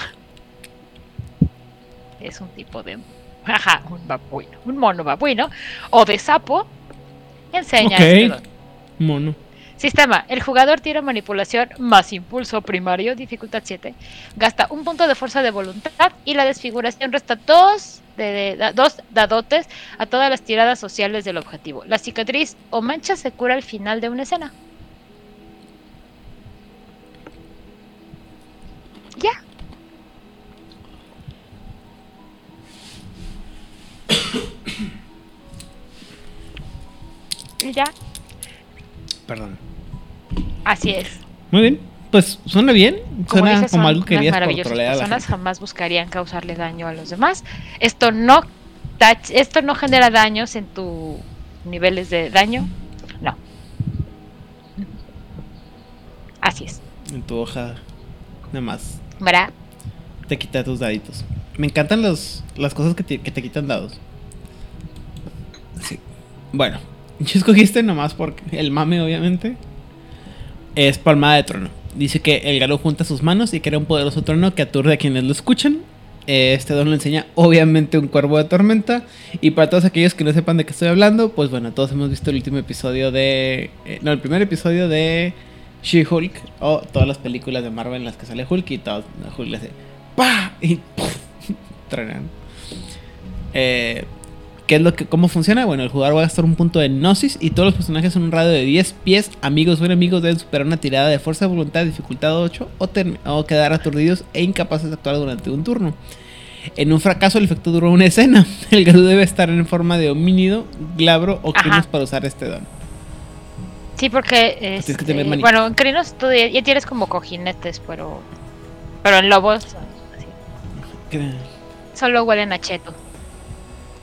es un tipo de ajá, un babuino, un mono babuino o de sapo enseña Ok. don. Mono. Sistema. El jugador tira manipulación más impulso primario, dificultad 7. Gasta un punto de fuerza de voluntad y la desfiguración resta 2 de, da- dos dadotes a todas las tiradas sociales del objetivo. La cicatriz o mancha se cura al final de una escena. Ya. Y ya, Perdón. así es. Muy bien. Pues suena bien. Como Suena dices, como algo que harías por trolear a la personas, gente. jamás buscarían causarle daño a los demás. Esto no tach- esto no genera daños en tus niveles de daño. No. Así es. En tu hoja. Nada más. ¿Verdad? Te quita tus daditos. Me encantan los, las cosas que te, que te quitan dados. Sí. Bueno, (laughs) yo escogí este nomás porque el mame, obviamente, es palmada de trono. Dice que el galo junta sus manos y crea un poderoso trono que aturde a quienes lo escuchan. Este don lo enseña, obviamente, un cuervo de tormenta. Y para todos aquellos que no sepan de qué estoy hablando, pues bueno, todos hemos visto el último episodio de. eh, no, el primer episodio de She-Hulk o todas las películas de Marvel en las que sale Hulk y todo, Hulk le hace ¡Pah! y (laughs) ¡puf! truenan. Eh, ¿Qué es lo que, ¿Cómo funciona? Bueno, el jugador va a gastar un punto de Gnosis y todos los personajes en un radio de 10 pies, amigos o enemigos, deben superar una tirada de fuerza de voluntad, dificultad 8 o, o quedar aturdidos e incapaces de actuar durante un turno. En un fracaso, el efecto dura una escena. (laughs) El Garú debe estar en forma de homínido, glabro o crinos para usar este don. Sí, porque que este, bueno, en crinos tú ya ya tienes como cojinetes, pero pero en lobos así, solo huelen a cheto.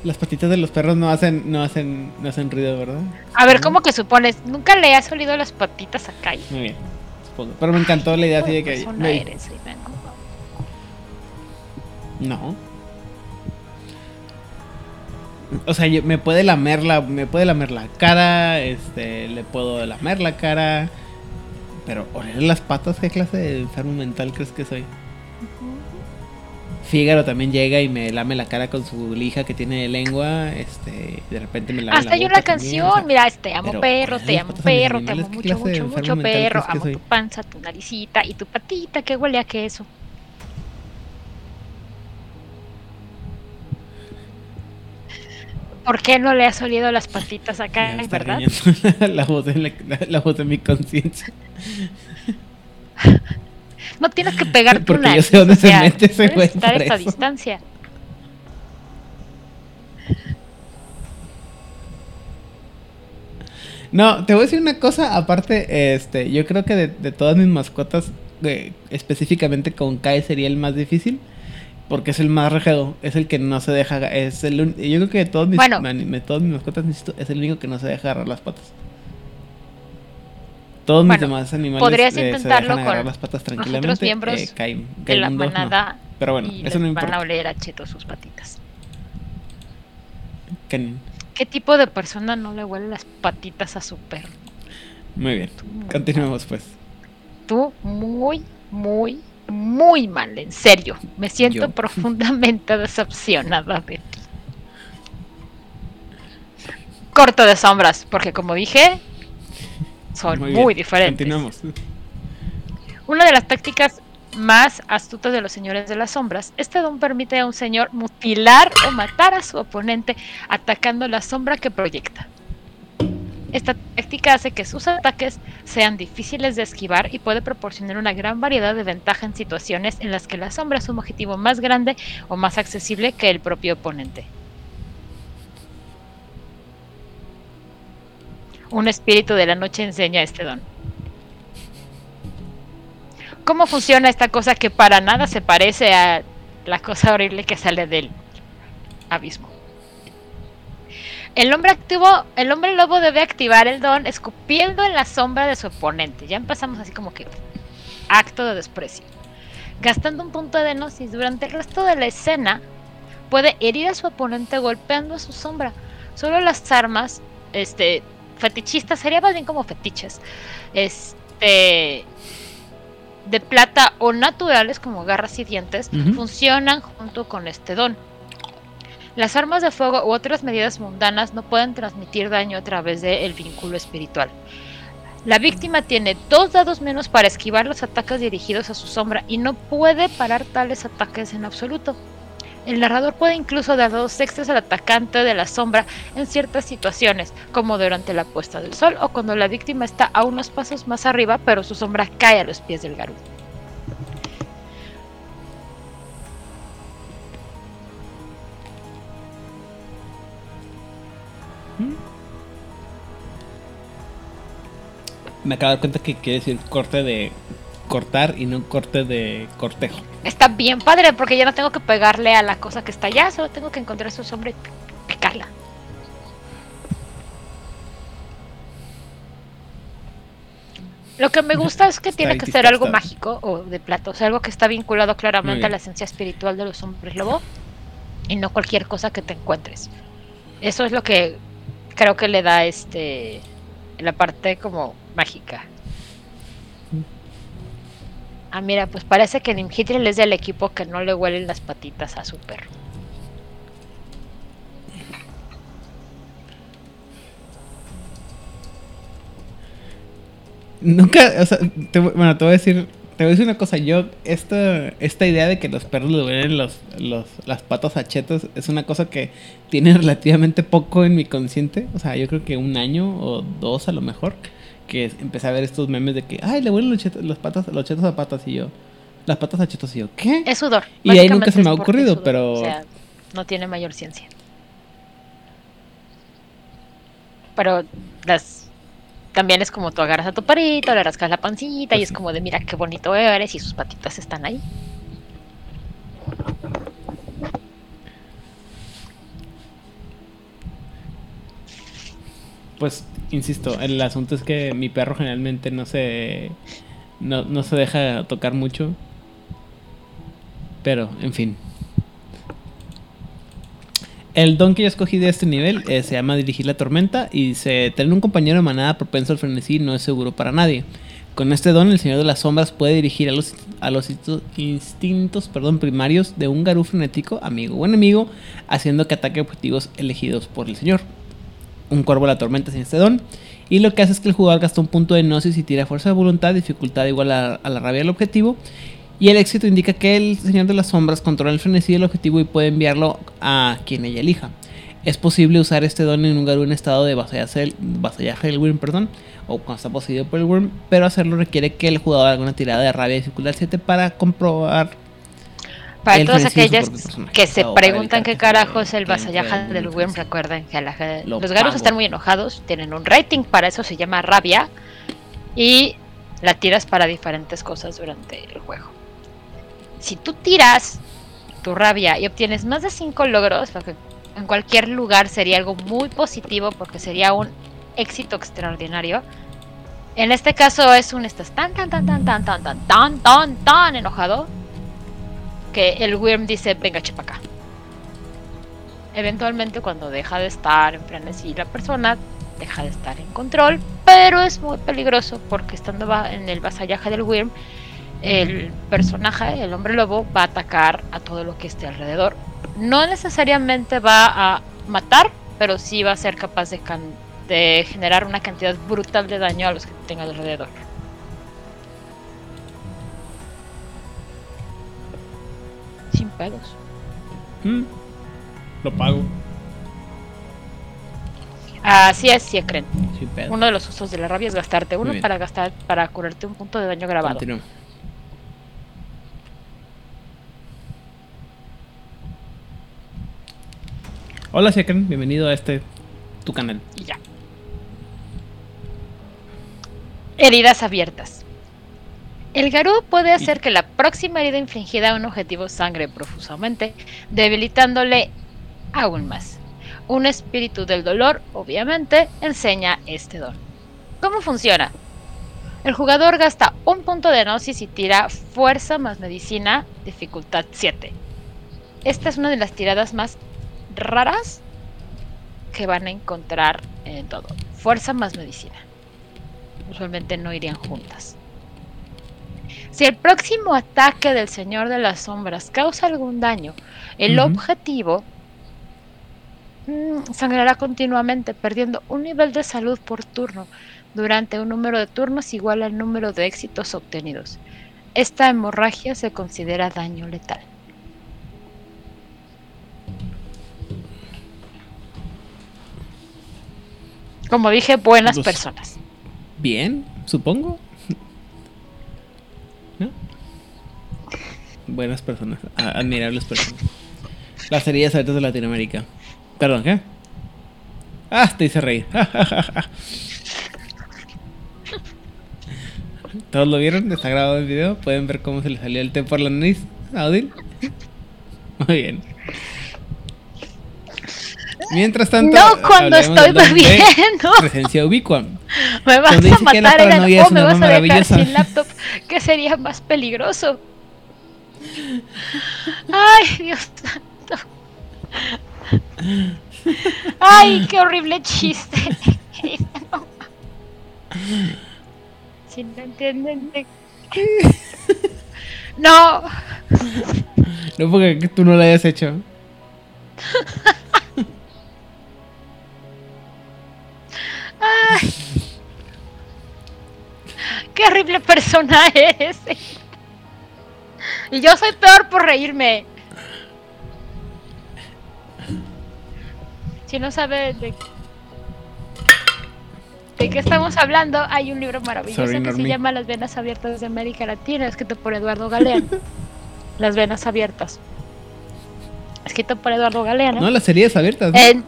Las patitas de los perros no hacen, no hacen, no hacen ruido, ¿verdad? A ver, ¿cómo que supones? Nunca le has olido las patitas a Kai. Muy bien, supongo. Pero me encantó la idea así de que. me- eres, Aidan? No. O sea, yo- me puede lamer la, me puede lamer la cara, este, le puedo lamer la cara, pero oler las patas, ¿qué clase de enfermo mental crees que soy? Fígaro también llega y me lame la cara con su lija que tiene de lengua, este, de repente me lame Hasta la hay una también, canción, o sea, mira, te amo perro, te amo perro, te amo ¿qué mucho, mucho, mucho perro, amo soy? tu panza, tu naricita y tu patita que huele a queso. ¿Por qué no le has olido las patitas acá, verdad? (laughs) la, voz de la- la voz de mi conciencia. (laughs) No tienes que pegar tu Porque yo nariz, sé dónde o se mete ese güey estar a por esta eso. distancia. No, te voy a decir una cosa, aparte, este, yo creo que de, de todas mis mascotas, eh, específicamente con Kai sería el más difícil, porque es el más rejego, es el que no se deja, es el, yo creo que de todos mis, Bueno. de todas mis mascotas es el único que no se deja agarrar las patas. Todos mis Bueno, demás animales podrías eh, se intentarlo agarrar con las patas los otros tranquilamente. miembros eh, Kai- De Kai la Mundo, no. manada Pero bueno, y eso no les van a importa. oler a cheto sus patitas. Canin. ¿Qué tipo de persona no le huele las patitas a su perro? Muy bien, muy continuemos pues. Tú muy, muy, muy mal, en serio. Me siento Yo. (laughs) profundamente decepcionada de ti. Corto de sombras, porque como dije, son muy, diferentes. Continuamos. Una de las tácticas más astutas de los señores de las sombras, este don permite a un señor mutilar o matar a su oponente atacando la sombra que proyecta. Esta táctica hace que sus ataques sean difíciles de esquivar y puede proporcionar una gran variedad de ventaja en situaciones en las que la sombra es un objetivo más grande o más accesible que el propio oponente. Un espíritu de la noche enseña este don. ¿Cómo funciona esta cosa que para nada se parece a la cosa horrible que sale del abismo? El hombre activo, el hombre lobo debe activar el don escupiendo en la sombra de su oponente. Ya empezamos así como que acto de desprecio. Gastando un punto de gnosis durante el resto de la escena, puede herir a su oponente golpeando a su sombra. Solo las armas, este, fetichistas, sería más bien como fetiches, este, de plata o naturales como garras y dientes, funcionan junto con este don. Las armas de fuego u otras medidas mundanas no pueden transmitir daño a través del vínculo espiritual. La víctima tiene dos dados menos para esquivar los ataques dirigidos a su sombra y no puede parar tales ataques en absoluto. El narrador puede incluso dar dos extras al atacante de la sombra en ciertas situaciones, como durante la puesta del sol o cuando la víctima está a unos pasos más arriba, pero su sombra cae a los pies del Garú. Me acabo de dar cuenta que quiere decir corte de cortar y no corte de cortejo. Está bien padre porque ya no tengo que pegarle a la cosa que está allá, solo tengo que encontrar su sombra y picarla. Lo que me gusta es que Está tiene que ser algo mágico o de plato, o sea, algo que está vinculado claramente a la esencia espiritual de los hombres lobo y no cualquier cosa que te encuentres. Eso es lo que creo que le da este la parte como mágica. Ah, mira, pues parece que Nimhidril es del equipo que no le huelen las patitas a su perro. Nunca, o sea, te, bueno, te voy a decir, te voy a decir una cosa. Yo, esta, esta idea de que los perros le duelen los, los, las patas a chetos es una cosa que tiene (laughs) relativamente poco en mi consciente. O sea, yo creo que un año o dos a lo mejor. Que empecé a ver estos memes de que, ay, le huelen los chetos, los patas, los chetos a patas y yo. Las patas a chetos y yo, ¿qué? Es sudor. Y ahí nunca se me ha ocurrido, sudor, pero- O sea, no tiene mayor ciencia. Pero las también es como tú agarras a tu perrito, le rascas la pancita y Pues es como de mira qué bonito eres y sus patitas están ahí. Pues, insisto, el asunto es que mi perro generalmente no se. No, no se deja tocar mucho. Pero, en fin. El don que yo escogí de este nivel eh, se llama Dirigir la Tormenta y dice: Tener un compañero de manada propenso al frenesí no es seguro para nadie. Con este don, el Señor de las Sombras puede dirigir a los, a los instintos perdón, primarios de un garú frenético, amigo o enemigo, haciendo que ataque objetivos elegidos por el Señor un cuervo la tormenta sin este don. Y lo que hace es que el jugador gasta un punto de gnosis y tira fuerza de voluntad, dificultad igual a, la rabia del objetivo. Y el éxito indica que el Señor de las Sombras controla el frenesí del objetivo y puede enviarlo a quien ella elija. Es posible usar este don en un garú en estado de vasallaje del, Wyrm, perdón, o cuando está poseído por el Wyrm, pero hacerlo requiere que el jugador haga una tirada de rabia dificultad 7 para comprobar Para su aquellas que se preguntan qué carajo es el vasallaje del el Wyrm, recuerden que la- Lo los pago. están muy enojados, tienen un rating, para eso se llama rabia y la tiras para diferentes cosas durante el juego. Si tú tiras tu rabia y obtienes más de 5 logros, en cualquier lugar sería algo muy positivo porque sería un éxito extraordinario. En este caso es un estás tan tan tan tan tan tan tan tan tan tan enojado que el Wyrm dice, venga, chepa acá. Eventualmente cuando deja de estar en frenesí la persona, deja de estar en control, pero es muy peligroso porque estando en el vasallaje del Wyrm, el personaje, el hombre lobo, va a atacar a todo lo que esté alrededor. No necesariamente va a matar, pero sí va a ser capaz de, de generar una cantidad brutal de daño a los que tenga alrededor. Sin pedos. Mm, lo pago. Así es, sí, creen. Uno de los usos de la rabia es gastarte uno para gastar para curarte un punto de daño grabado. Continúa. Hola, Shekran, bienvenido a este tu canal. Y ya. Heridas abiertas. El Garú puede hacer que la próxima herida infligida a un objetivo sangre profusamente, debilitándole aún más. Un espíritu del dolor, obviamente, enseña este don. ¿Cómo funciona? El jugador gasta un punto de gnosis y tira fuerza más medicina, dificultad 7. Esta es una de las tiradas más raras que van a encontrar en todo. Fuerza más medicina. Usualmente no irían juntas. Si el próximo ataque del Señor de las Sombras causa algún daño, el objetivo mm, sangrará continuamente, perdiendo un nivel de salud por turno durante un número de turnos igual al número de éxitos obtenidos. Esta hemorragia se considera daño letal. Como dije, buenas personas. Bien, supongo. ¿No? Buenas personas, admirables personas. Las series abiertas de Latinoamérica. Perdón, ¿qué? Ah, te hice reír. (laughs) ¿Todos lo vieron? Está grabado el video. Pueden ver cómo se le salió el té por la nariz. ¿Audil? Muy bien. Mientras tanto, No cuando estoy bebiendo. Presencia ubicua. Me vas Cuando a dice que la matar el o me vas a dejar sin laptop. ¿Qué sería más peligroso? Ay, Dios santo. Ay, qué horrible chiste. Si no entienden. de- No, No porque tú no lo hayas hecho. Qué horrible persona eres. Y yo soy peor por reírme. Si no sabe de, de qué estamos hablando, hay un libro maravilloso Sorry, que se llama Las venas abiertas de América Latina, escrito por Eduardo Galeano. (laughs) Las venas abiertas. Escrito por Eduardo Galeano. No, las series abiertas. ¿no? En-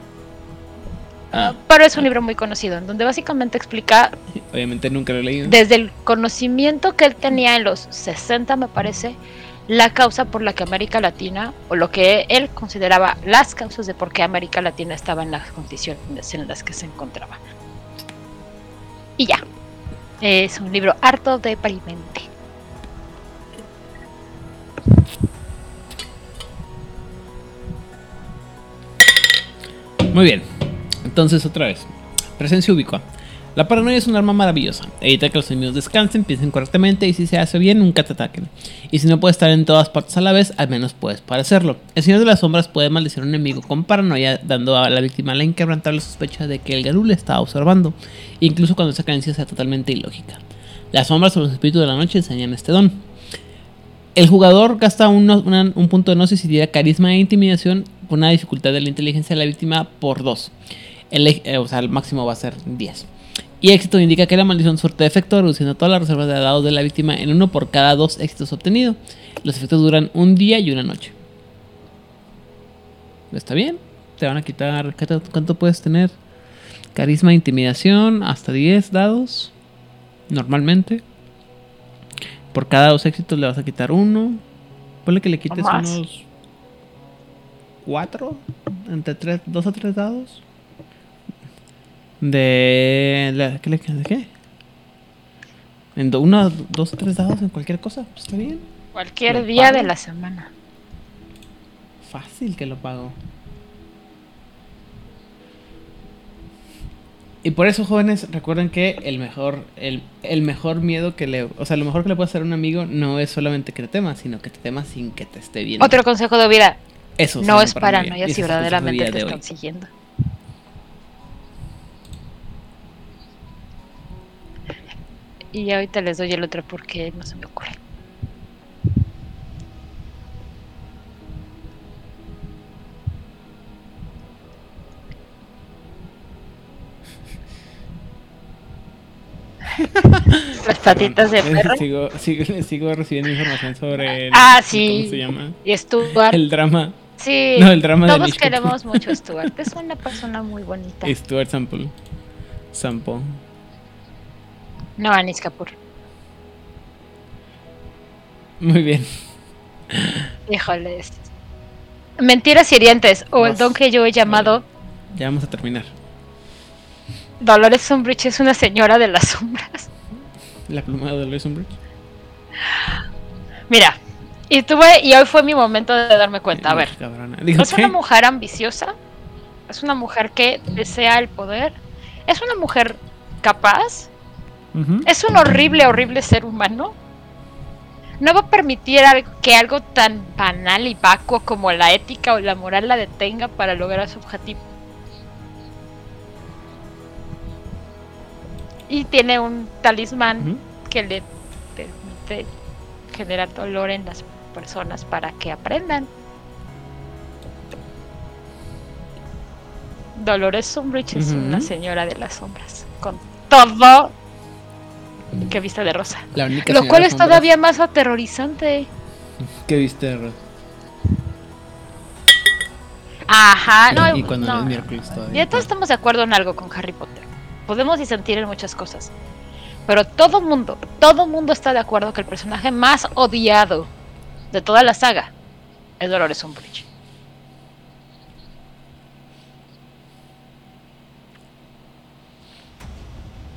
Ah, pero es un libro muy conocido, en donde básicamente explica obviamente nunca lo he leído. desde el conocimiento que él tenía en los 60, me parece, la causa por la que América Latina, o lo que él consideraba las causas de por qué América Latina estaba en las condiciones en las que se encontraba. Y ya. Es un libro harto deprimente. Muy bien. Entonces, otra vez. Presencia ubicua. La paranoia es un arma maravillosa. Evita que los enemigos descansen, piensen correctamente y si se hace bien, nunca te ataquen. Y si no puedes estar en todas partes a la vez, al menos puedes parecerlo. El Señor de las Sombras puede maldecir a un enemigo con paranoia, dando a la víctima la inquebrantable sospecha de que el Garú le está observando, incluso cuando esa creencia sea totalmente ilógica. Las sombras o los espíritus de la noche enseñan este don. El jugador gasta un, punto de gnosis y tira carisma e intimidación con una dificultad de la inteligencia de la víctima por 2. El, eh, o sea, el máximo va a ser 10. Y éxito indica que la maldición surte efecto, reduciendo todas las reservas de dados de la víctima en uno por cada dos éxitos obtenidos. Los efectos duran un día y una noche. ¿Está bien? Te van a quitar. ¿qué te- ¿Cuánto puedes tener? Carisma intimidación, hasta 10 dados. Normalmente. Por cada dos éxitos le vas a quitar uno. Ponle que le quites unos. ¿Cuatro? Entre tres, dos o tres dados. De. la- ¿Qué? ¿De qué? En do- uno, dos tres dados en cualquier cosa. Pues está bien. Cualquier Lo día pago. de la semana. Fácil que lo pago. Y por eso, jóvenes, recuerden que el mejor, el, el mejor miedo que le, o sea, lo mejor que le puede hacer a un amigo no es solamente que te tema, sino que te tema sin que te esté viendo. Otro consejo de vida, Eso no es paranoia, si verdaderamente te están hoy. siguiendo. Y ahorita les doy el otro porque no se me ocurre. (laughs) Las patitas de perro. Sigo, sigo, sigo recibiendo información sobre el, Ah, sí. ¿Cómo se llama? Y Stuart. El drama. Sí, No, el drama de todos Nish queremos mucho a (laughs) Stuart. Es una persona muy bonita. Stuart Sample. Sample. No, Anish Kapoor. Muy bien. Híjoles. Mentiras hirientes o el don que yo he llamado Ya vamos a terminar. Dolores Umbridge es una señora de las sombras. La pluma de Dolores Umbridge. Mira, y tuve y hoy fue mi momento de darme cuenta. A ver. Digo, es una mujer ambiciosa, es una mujer que desea el poder, es una mujer capaz, Es un horrible, horrible ser humano. No va a permitir que algo tan banal y vacuo como la ética o la moral la detenga para lograr su objetivo. Y tiene un talismán que le permite generar dolor en las personas para que aprendan. Dolores Umbridge es una señora de las sombras. Con todo que viste de rosa. La única Lo cual es todavía más aterrorizante. que viste de rosa. Ajá, no, y cuando no. no es miércoles todavía. Ya todos estamos de acuerdo en algo con Harry Potter. Podemos disentir en muchas cosas. Pero todo mundo, todo mundo está de acuerdo que el personaje más odiado de toda la saga es Dolores Umbridge.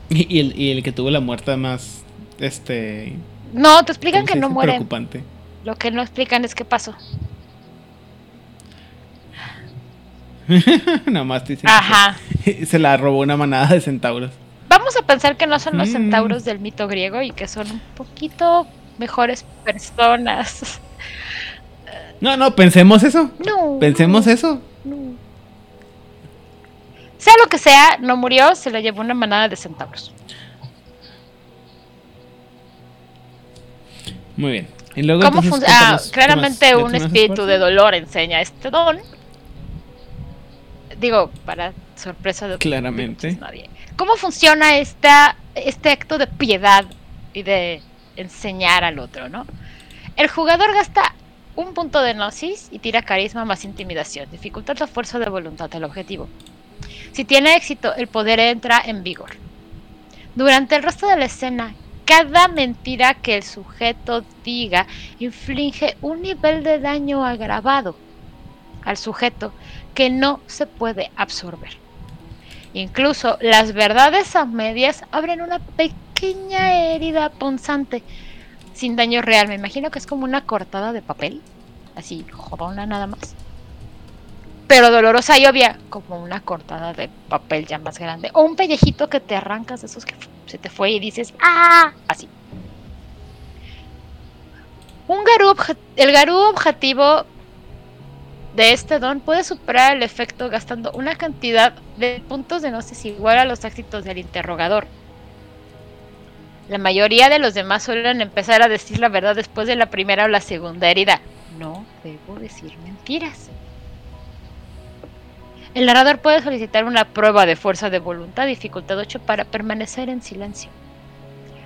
Y, el, y el que tuvo la muerte más. Este. No, te explican ¿cómo que no mueren. Preocupante. Lo que no explican es qué pasó. (laughs) Nada más te dicen Ajá. se, (laughs) se la robó una manada de centauros. Vamos a pensar que no son los Mm. centauros del mito griego y que son un poquito mejores personas. No, no, pensemos eso. No. Pensemos eso. no. Sea lo que sea, no murió, se le llevó una manada de centauros. Muy bien. Y luego ¿Cómo entonces, funciona? Ah, cuéntanos, ¿qué claramente un espíritu de dolor enseña este don. Digo, para sorpresa de Claramente. nadie. ¿Cómo funciona esta, este acto de piedad y de enseñar al otro, no? El jugador gasta un punto de gnosis y tira carisma más intimidación, dificultad la fuerza de voluntad del objetivo. Si tiene éxito, el poder entra en vigor. Durante el resto de la escena, cada mentira que el sujeto diga inflige un nivel de daño agravado al sujeto que no se puede absorber. Incluso las verdades a medias abren una pequeña herida punzante sin daño real. Me imagino que es como una cortada de papel, así jodona nada más. Pero dolorosa y obvia, como una cortada de papel ya más grande. O un pellejito que te arrancas de esos que se te fue y dices, ¡ah! Así. Un garú el garú objetivo de este don puede superar el efecto gastando una cantidad de puntos de gnosis igual a los éxitos del interrogador. La mayoría de los demás suelen empezar a decir la verdad después de la primera o la segunda herida. No debo decir mentiras. El narrador puede solicitar una prueba de fuerza de voluntad dificultad 8 para permanecer en silencio.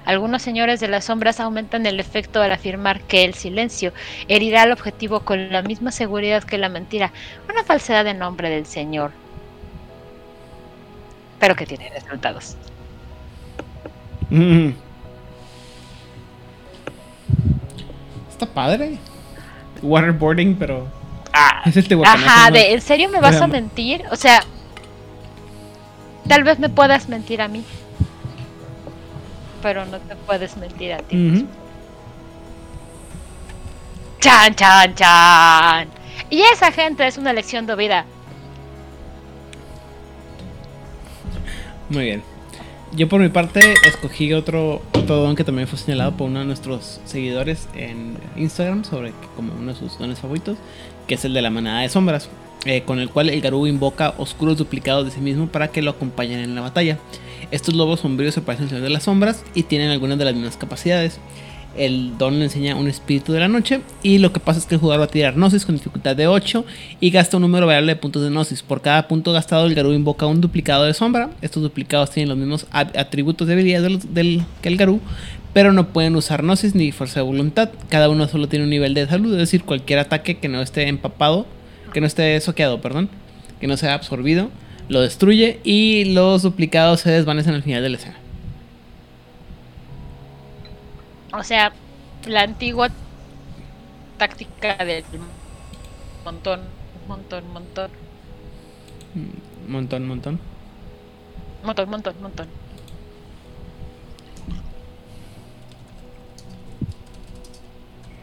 Algunos señores de las sombras aumentan el efecto al afirmar que el silencio herirá al objetivo con la misma seguridad que la mentira, una falsedad de nombre del señor, pero que tiene resultados. Mm. Está padre. Waterboarding, pero. Ah, Es este Ajá, ¿no? de ¿en serio me vas a mentir? O sea, tal vez me puedas mentir a mí, pero no te puedes mentir a ti. Chan, chan, chan. Y esa gente es una lección de vida. Muy bien. Yo por mi parte escogí otro, otro don que también fue señalado por uno de nuestros seguidores en Instagram sobre que- como uno de sus dones favoritos, que es el de la manada de sombras, eh, con el cual el Garú invoca oscuros duplicados de sí mismo para que lo acompañen en la batalla. Estos lobos sombríos se parecen al de las Sombras y tienen algunas de las mismas capacidades. El don le enseña un espíritu de la noche y lo que pasa es que el jugador va a tirar Gnosis con dificultad de 8 y gasta un número variable de puntos de Gnosis. Por cada punto gastado el Garú invoca un duplicado de sombra. Estos duplicados tienen los mismos atributos de habilidad del, del- que el Garú, pero no pueden usar Gnosis ni fuerza de voluntad. Cada uno solo tiene un nivel de salud, es decir, cualquier ataque que no esté empapado, que no esté soqueado, perdón, que no sea absorbido, lo destruye y los duplicados se desvanecen al final de la escena. O sea, la antigua táctica del montón, montón, montón, Mm, Montón, montón. montón, montón, montón.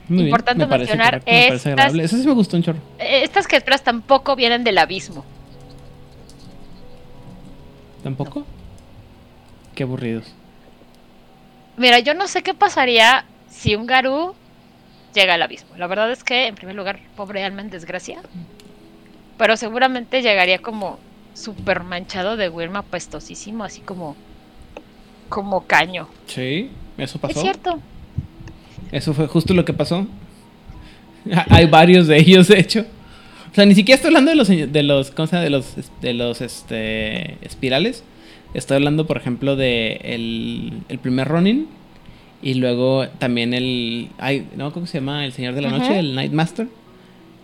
Muy bien, Importante parece mencionar correcto, estas-. Eso sí me gustó un chorro. Estas criaturas tampoco vienen del abismo. ¿Tampoco? Qué aburridos. Mira, yo no sé qué pasaría si un Garú llega al abismo. La verdad es que, en primer lugar, pobre alma en desgracia. Pero seguramente llegaría como súper manchado de Wilma apestosísimo, así como. como caño. Sí, eso Es pasó. cierto. Eso fue justo lo que pasó. (laughs) Hay varios de ellos, de hecho. O sea, ni siquiera estoy hablando de los de los ¿cómo se llama? de los de los este espirales. Estoy hablando, por ejemplo, de el, el primer Ronin y luego también el ay, no cómo se llama, el Señor de la. Noche, el Nightmaster,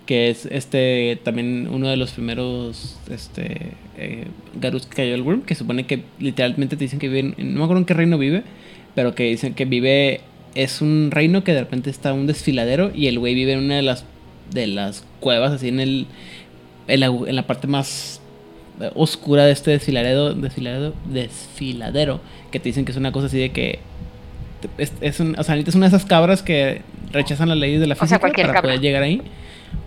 que es este también uno de los primeros este eh, Garus que cayó el Worm, que supone que literalmente te dicen que vive en, no me acuerdo en qué reino vive, pero que dicen que vive es un reino que de repente está un desfiladero y el güey vive en una de las de las cuevas así en el en la, en la parte más oscura de este desfiladero, desfiladero desfiladero que te dicen que es una cosa así de que es, es un, o sea, es una de esas cabras que rechazan las leyes de la sea, física cualquier para cabra. poder llegar ahí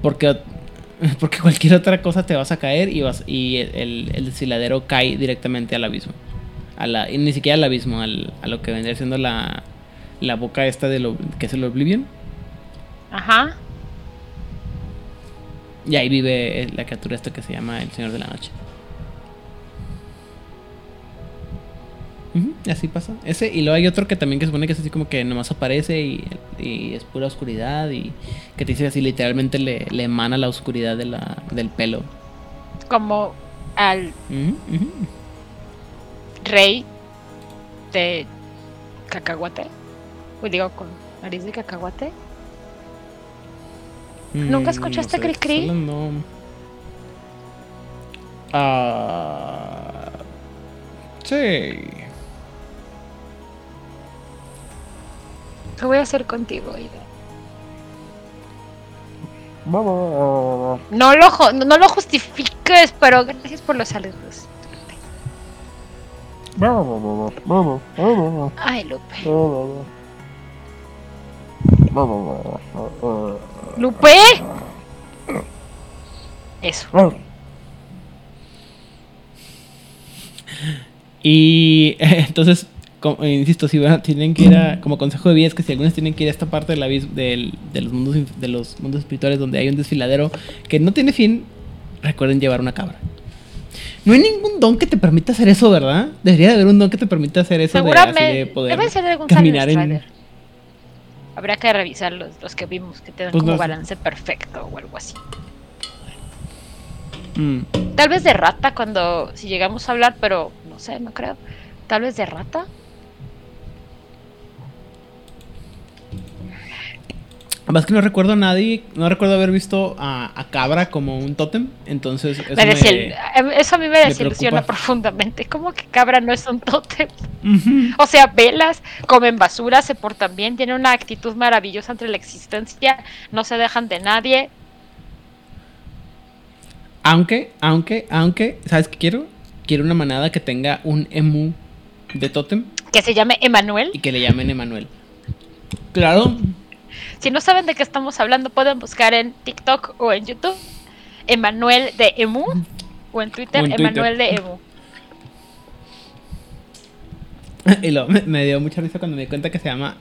porque (laughs) porque cualquier otra cosa te vas a caer y vas y el, el desfiladero cae directamente al abismo a la y ni siquiera al abismo al, a lo que vendría siendo la la boca esta de lo que es el Oblivion. Ajá. y ahí vive eh, la criatura esta que se llama el Señor de la Noche. Y así pasa. Ese y luego hay otro que también que supone que es así como que nomás aparece y, y es pura oscuridad y que te dice así literalmente le, le emana la oscuridad de la, del pelo. Como al rey de cacahuate. Uy, digo, con nariz de cacahuate. ¿Nunca Mm, escuchaste no sé, Cri-Cri? hablando- Ah, sí. ¿Qué voy a hacer contigo, Ida? Vamos. No lo, no lo justifiques, pero gracias por los saludos. Vamos, vamos, vamos, Ay, Lupe. ¡Lupe! Eso. Y eh, (laughs) entonces, como- insisto, si van a- tienen que ir a, como consejo de vida es que si algunos tienen que ir a esta parte del abismo, del, de los mundos de los mundos espirituales donde hay un desfiladero que no tiene fin, recuerden llevar una cabra. No hay ningún don que te permita hacer eso, ¿verdad? Debería de haber un don que te permita hacer eso de, así de poder debe ser algún caminar en... Habría que revisar los, los que vimos que te dan Pues como no balance perfecto o algo así. Mm. Tal vez de rata cuando si llegamos a hablar, pero no sé, no creo. Tal vez de rata. Además que no recuerdo a nadie, no recuerdo haber visto a, a cabra como un tótem, entonces eso Me me- desil- Eso a mí me desilusiona preocupa. profundamente. ¿Cómo que cabra no es un tótem? O sea, velas, comen basura, se portan bien, tienen una actitud maravillosa ante la existencia, no se dejan de nadie. Aunque, aunque, aunque, ¿sabes qué quiero? Quiero una manada que tenga un emu de tótem Que se llame Emanuel. y que le llamen Emanuel. Claro, Si no saben de qué estamos hablando, pueden buscar en TikTok o en YouTube Emanuel de Emu o en Twitter O en Twitter. Emanuel de Emu. (laughs) y lo, me, me dio mucha risa cuando me di cuenta que se llama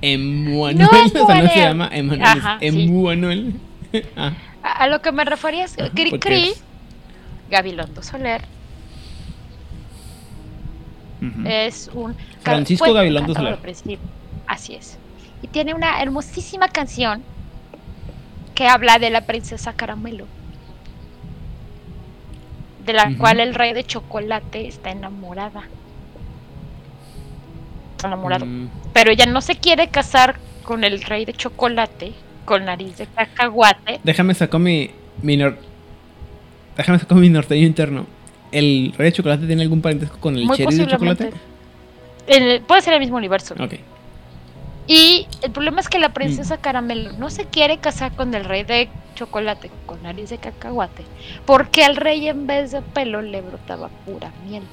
Emanuel. (laughs) No, o sea, no se llama Emanuel, Ajá, es sí. Emanuel. (laughs) ah, A, a lo que me refería es Cri Cri, es- Gabilondo Soler, es un... Francisco Gabilondo Soler. Así es. Y tiene una hermosísima canción que habla de la princesa Caramelo. De la cual el rey de chocolate está enamorada. Enamorado. Mm, Pero ella no se quiere casar con el rey de chocolate, con nariz de cacahuate. déjame sacar mi, mi nor- déjame sacar mi norteño interno. ¿El rey de chocolate tiene algún parentesco con el Muy cherry de chocolate? El- puede ser el mismo universo. Ok. Y el problema es que la princesa Caramelo no se quiere casar con el rey de chocolate, con nariz de cacahuate, porque al rey en vez de pelo le brotaba pura miel.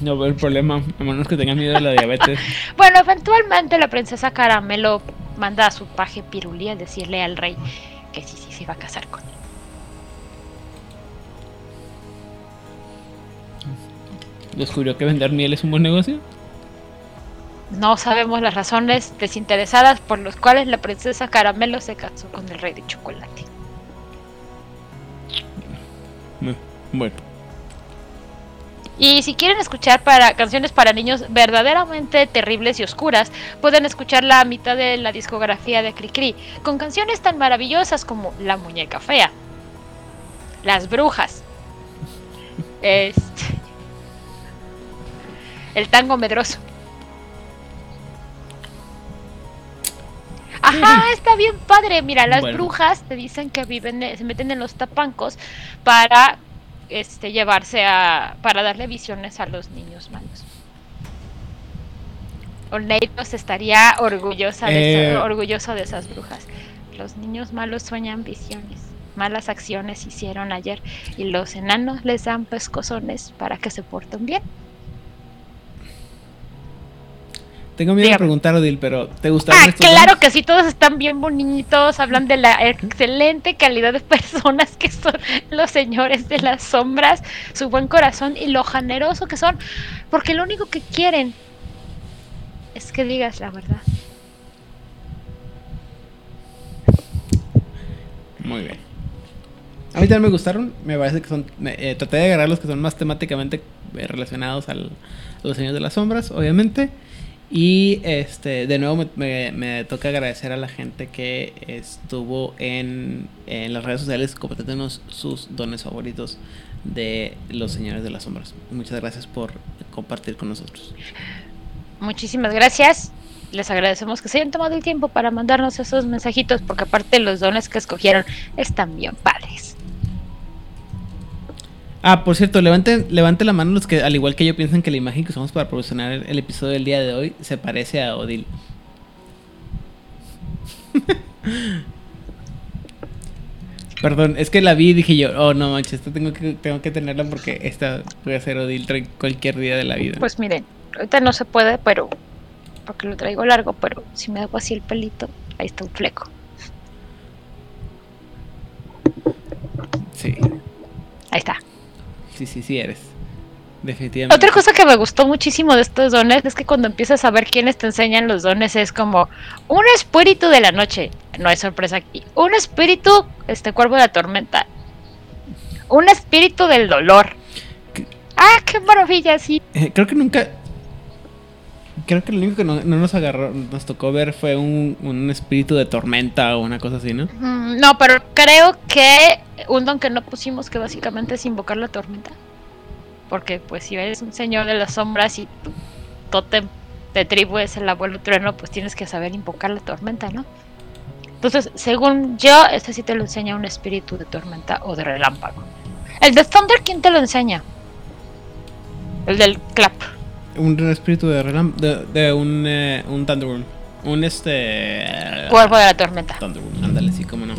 No veo el problema, a menos que tengas miedo de la diabetes. (laughs) Bueno, eventualmente la princesa Caramelo manda a su paje Pirulí a decirle al rey que sí, sí se iba a casar con él. ¿Descubrió que vender miel es un buen negocio? No sabemos las razones desinteresadas por las cuales la princesa Caramelo se casó con el rey de chocolate. Eh, Bueno. Y si quieren escuchar para canciones para niños verdaderamente terribles y oscuras, pueden escuchar la mitad de la discografía de Cricri, con canciones tan maravillosas como La muñeca fea, Las brujas, (laughs) este, El tango medroso. (laughs) Ajá, está bien padre. Mira, las Bueno. brujas te dicen que viven, eh, se meten en los tapancos para este llevarse a para darle visiones a los niños malos. Oneiros estaría orgullosa de Eh. esa- orgulloso de esas brujas. Los niños malos sueñan visiones. Malas acciones hicieron ayer y los enanos les dan pescozones para que se porten bien. Tengo miedo de preguntar, Odil, pero ¿te gustaron Ah, estos claro que sí, todos están bien bonitos, hablan de la excelente calidad de personas que son los señores de las sombras, su buen corazón y lo generoso que son, porque lo único que quieren es que digas la verdad. Muy bien. A mí también me gustaron. Me parece que son. me- eh, traté de agarrar los que son más temáticamente eh, relacionados al, a los señores de las sombras, obviamente. Y este, de nuevo me, toca agradecer a la gente que estuvo en, en las redes sociales compartiéndonos sus dones favoritos de los señores de las sombras. Muchas gracias por compartir con nosotros. Muchísimas gracias. Les agradecemos que se hayan tomado el tiempo para mandarnos esos mensajitos, porque aparte los dones que escogieron están bien padres. Ah, por cierto, levanten, levanten la mano los que, al igual que yo, piensan que la imagen que usamos para promocionar el, el episodio del día de hoy se parece a Odil. (laughs) Perdón, es que la vi y dije yo, oh no manches, esta tengo que, tengo que tenerla porque esta puede ser Odil cualquier día de la vida. Pues miren, ahorita no se puede, pero porque lo traigo largo, pero si me hago así el pelito, ahí está un fleco. Sí, Ahí está. Sí, sí, sí eres. Definitivamente. Otra cosa que me gustó muchísimo de estos dones es que cuando empiezas a ver quiénes te enseñan los dones es como un espíritu de la noche. No hay sorpresa aquí. Un espíritu, este cuervo de la tormenta. Un espíritu del dolor. ¿Qué? Ah, qué maravilla, sí. Eh, creo que nunca. Creo que lo único que no, no nos agarró, nos tocó ver fue un, un espíritu de tormenta o una cosa así, ¿no? No, pero creo que un don que no pusimos que básicamente es invocar la tormenta. Porque pues si eres un señor de las sombras y tu tótem de tribu es el abuelo trueno, pues tienes que saber invocar la tormenta, ¿no? Entonces, según yo, este sí te lo enseña un espíritu de tormenta o de relámpago. El de Thunder, ¿quién te lo enseña? El del clap. Un espíritu de relam de, de un, eh, un Thunderbolt. Un este. Cuervo de la tormenta. Thunderbolt, ándale, sí, cómo no.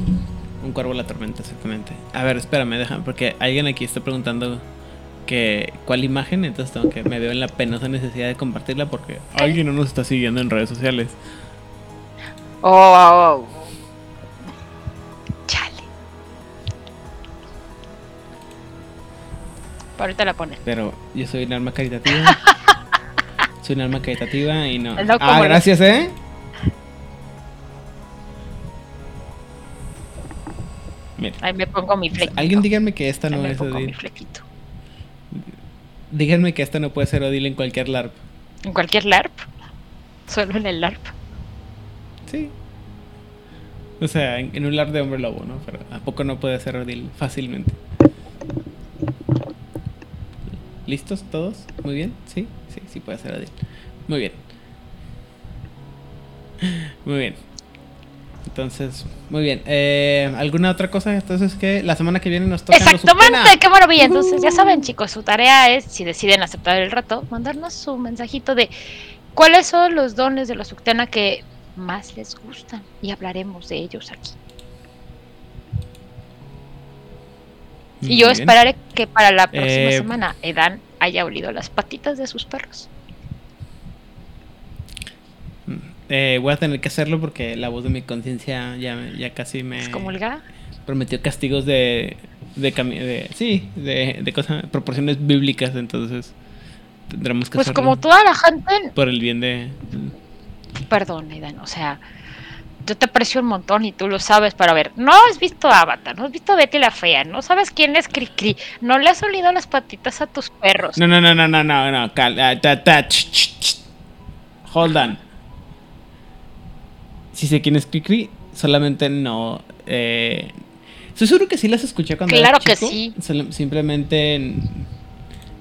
Un cuervo de la tormenta, exactamente. A ver, espérame, déjame, porque alguien aquí está preguntando que cuál imagen, entonces tengo que me veo en la penosa necesidad de compartirla porque alguien no nos está siguiendo en redes sociales. Oh, oh, oh. Chale. Ahorita la pones. Pero yo soy un alma caritativa. (laughs) soy un alma caritativa y no. Ah, gracias, ¿eh? Mira, Ahí me pongo mi flequito. alguien díganme que esta Ahí no me es pongo mi flequito. Díganme que esta no puede ser Odil en cualquier LARP. En cualquier LARP. Solo en el LARP. Sí. O sea, en, en un LARP de hombre lobo, ¿no? Pero ¿a poco no puede ser Odil fácilmente? ¿Listos todos? ¿Muy bien? ¿Sí? Sí, sí puede ser Odil. Muy bien. Muy bien. Entonces, muy bien. Eh, ¿Alguna otra cosa? Entonces, que la semana que viene nos toca Exactamente, qué maravilla. Entonces, ya saben, chicos, su tarea es, si deciden aceptar el reto, mandarnos su mensajito de cuáles son los dones de la Suctena que más les gustan y hablaremos de ellos aquí. Y yo bien. esperaré que para la próxima Eh, semana Edan haya olido las patitas de sus perros. Eh, voy a tener que hacerlo porque la voz de mi conciencia ya, ya casi me Excomulgada. prometió castigos de, de, cami- de sí, de, de cosas, proporciones bíblicas, entonces tendremos que Pues hacerlo como toda la gente, por el bien de... perdón, Edan, o sea, yo te aprecio un montón y tú lo sabes, para ver, no has visto Avatar, no has visto Betty la Fea, no sabes quién es Cricri, no le has olido las patitas a tus perros. No, no, no, no, no, no, no. cal- ah, ta- ta- ch- ch- ch. Hold on. Si sé quién es Cricri, solamente no. Eh, estoy seguro que sí las escuché cuando Claro era que chico, sí. solo- simplemente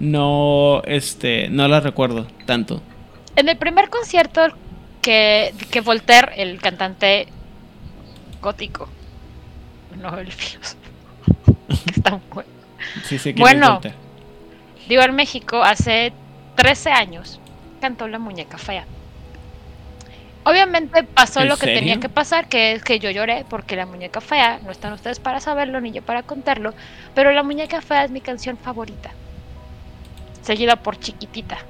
no, este, no las recuerdo tanto. En el primer concierto que, que Voltaire, el cantante gótico, no el filósofo, que (laughs) está bueno. Sí Bueno. Digo, en México hace 13 años cantó La Muñeca Fea. Obviamente pasó ¿En lo que serio? tenía que pasar, que es que yo lloré porque La Muñeca Fea, no están ustedes para saberlo ni yo para contarlo, pero La Muñeca Fea es mi canción favorita, seguida por Chiquitita.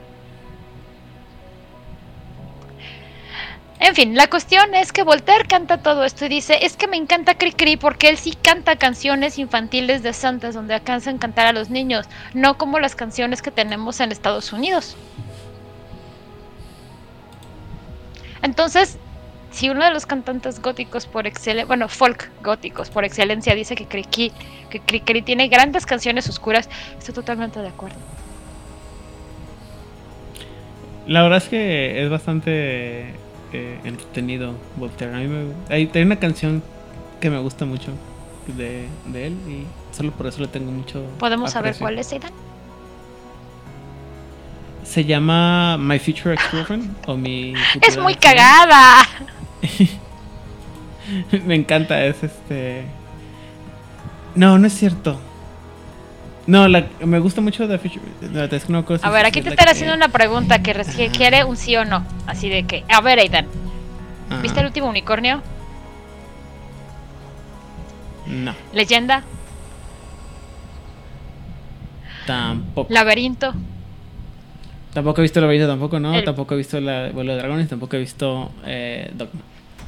En fin, la cuestión es que Voltaire canta todo esto y dice, es que me encanta Cricri porque él sí canta canciones infantiles de santas donde alcanzan a cantar a los niños, no como las canciones que tenemos en Estados Unidos. Entonces, si uno de los cantantes góticos por excelencia, bueno, folk góticos por excelencia dice que Cricri, que tiene grandes canciones oscuras, estoy totalmente de acuerdo. La verdad es que es bastante eh, entretenido Voltaire. A mí me, hay, hay una canción que me gusta mucho de, de él y solo por eso le tengo mucho. ¿Podemos saber cuál es, Aidan? Se llama My Future Ex-Girlfriend (laughs) o mi. Es muy cagada. (laughs) me encanta, es este. No, no es cierto. No, la, me gusta mucho The Future. no, es si A ver, aquí te que- haciendo una pregunta que requiere un sí o no. Así de que, a ver, Aidan, Ajá. ¿viste el último unicornio? No, ¿Leyenda? tampoco. ¿Laberinto? Tampoco he visto la vida, tampoco, no. El- Tampoco he visto la vuelo de dragones, tampoco he visto eh, Dogma.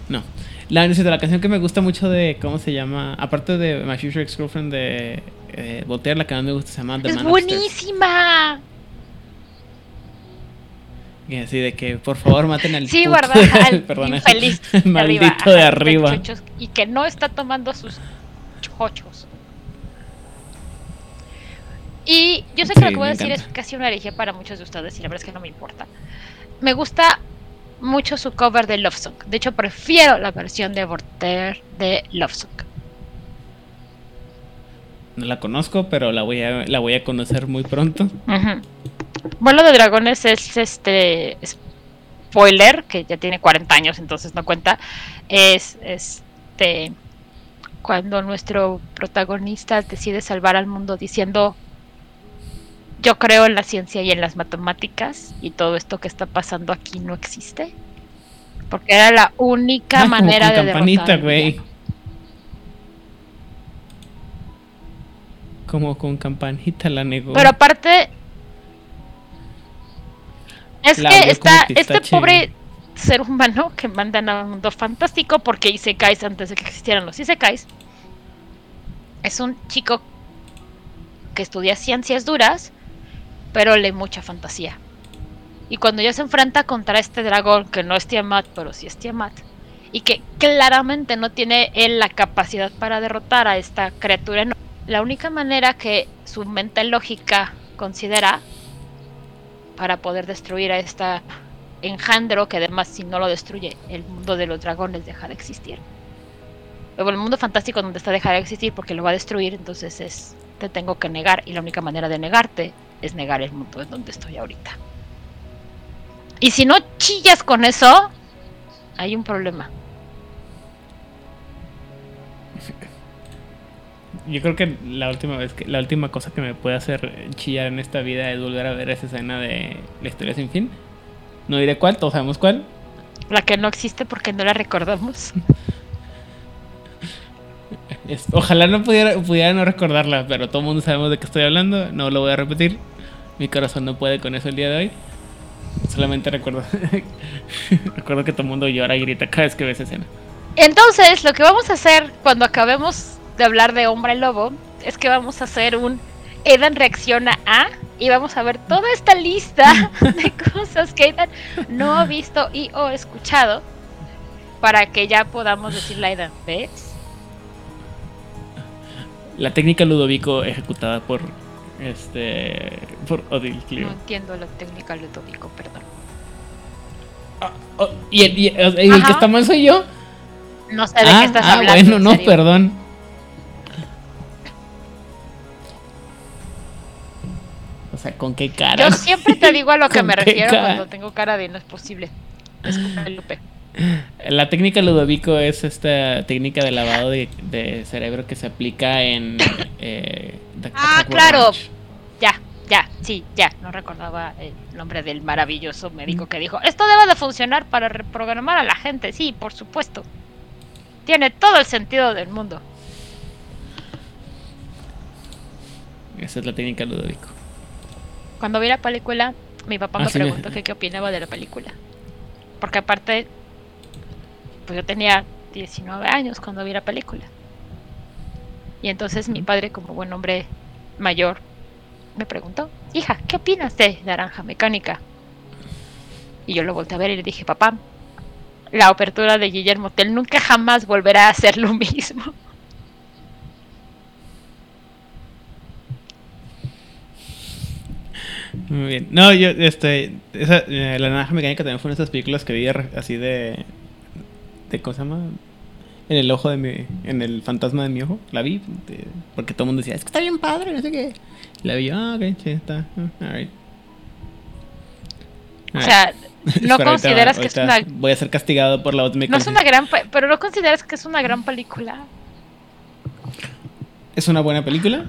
No. La, la canción que me gusta mucho de, ¿cómo se llama? Aparte de My Future Ex-Girlfriend de eh, Voltaire, la que más me gusta se llama The ¡Es Man buenísima! Y así de que, por favor, maten al Sí, ¿verdad? (laughs) Al perdón, infeliz al de (laughs) maldito arriba, de arriba. chuchos, y que no está tomando sus chochos. Y yo sé que lo que voy a decir es casi una herejía para muchos de ustedes y la verdad es que no me importa. Me gusta mucho su cover de Love Song. De hecho, prefiero la versión de Voltaire de Love Song. No la conozco, pero la voy a, la voy a conocer muy pronto. Ujú. Vuelo de Dragones es este spoiler, que ya tiene 40 años, entonces no cuenta. Es este cuando nuestro protagonista decide salvar al mundo diciendo yo creo en la ciencia y en las matemáticas y todo esto que está pasando aquí no existe. Porque era la única Ah, como manera con de campanita, derrotar Como con campanita la negó. Pero aparte, es La que está este pobre ser humano que mandan a un mundo fantástico porque Isekais antes de que existieran los Isekais. Es un chico que estudia ciencias duras, pero lee mucha fantasía. Y cuando ya se enfrenta contra este dragón, que no es Tiamat, pero sí es Tiamat, y que claramente no tiene él la capacidad para derrotar a esta criatura, enorme, la única manera que su mente lógica considera para poder destruir a esta engendro, que además si no lo destruye, el mundo de los dragones deja de existir. Luego el mundo fantástico donde está deja de existir porque lo va a destruir, entonces es te tengo que negar y la única manera de negarte es negar el mundo en donde estoy ahorita. Y si no chillas con eso, hay un problema. Yo creo que la última vez que la última cosa que me puede hacer chillar en esta vida es volver a ver esa escena de la historia sin fin. No diré cuál, todos sabemos cuál. La que no existe porque no la recordamos. Ojalá no pudiera, pudiera no recordarla, pero todo el mundo sabemos de qué estoy hablando. No lo voy a repetir. Mi corazón no puede con eso el día de hoy. Solamente recuerdo, (laughs) recuerdo que todo el mundo llora y grita cada vez que ve esa escena. Entonces, lo que vamos a hacer cuando acabemos de hablar de Hombre Lobo es que vamos a hacer un Edan reacciona a y vamos a ver toda esta lista (laughs) de cosas que Edan no ha visto y o escuchado para que ya podamos decirle a Aidan, ¿ves? La técnica Ludovico ejecutada por este por Odil Clio. No entiendo la técnica Ludovico, perdón. Ah, oh, y el, y- que está mal soy yo. No sé de ah, qué estás ah, hablando. bueno, en no, serio. perdón. Sea, ¿con qué cara? Yo siempre te digo a lo que ¿Con me refiero cara? cuando tengo cara de no es posible. Lupe. La técnica Ludovico es esta técnica de lavado de, de cerebro que se aplica en. eh, Ah, claro. Ya, ya, sí, ya. No recordaba el nombre del maravilloso médico que dijo, esto debe de funcionar para reprogramar a la gente. Sí, por supuesto. Tiene todo el sentido del mundo. Esa es la técnica Ludovico. Cuando vi la película, mi papá Ah, me me- preguntó que qué opinaba de la película. Porque aparte, pues yo tenía 19 años cuando vi la película. Y entonces mi padre, como buen hombre mayor, me preguntó, hija, ¿qué opinas de Naranja Mecánica? Y yo lo volteé a ver y le dije, papá, la apertura de Guillermo Tell nunca jamás volverá a ser lo mismo. Muy bien. No, yo, este. Esa, eh, la naranja mecánica también fue una de esas películas que vi así de. de ¿Cómo se llama? En el ojo de mi. En el fantasma de mi ojo. La vi. de- porque todo el mundo decía, es que está bien padre, no sé qué. La vi, ah, ok, sí, está. ah, alright. O sea, (laughs) no Espera, ahorita- consideras que es una... Voy a ser castigado por la No es una gran... pe- Pero no consideras que es una gran película. Es una buena película,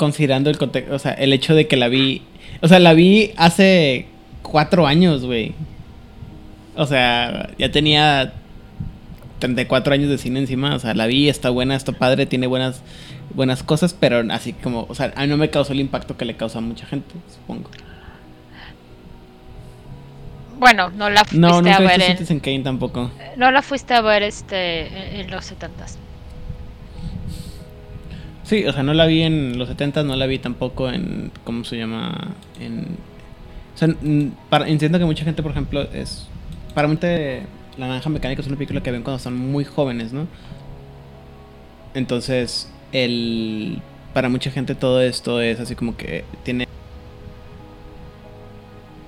considerando el contexto, o sea, el hecho de que la vi, o sea, la vi hace cuatro años, güey. O sea, ya tenía 34 años de cine encima, o sea, la vi, está buena, está padre, tiene buenas, buenas cosas, pero así como, o sea, a mí no me causó el impacto que le causa a mucha gente, supongo. Bueno, no la fuiste No, a nunca he ver en... Citizen Kane tampoco. No la fuiste a ver este en en los setentas. Sí, o sea, no la vi en los 70, no la vi tampoco en, ¿cómo se llama? En... O sea, para, entiendo que mucha gente, por ejemplo, es... Para mucha La Naranja Mecánica es una película que ven cuando son muy jóvenes, ¿no? Entonces, el... Para mucha gente todo esto es así como que tiene...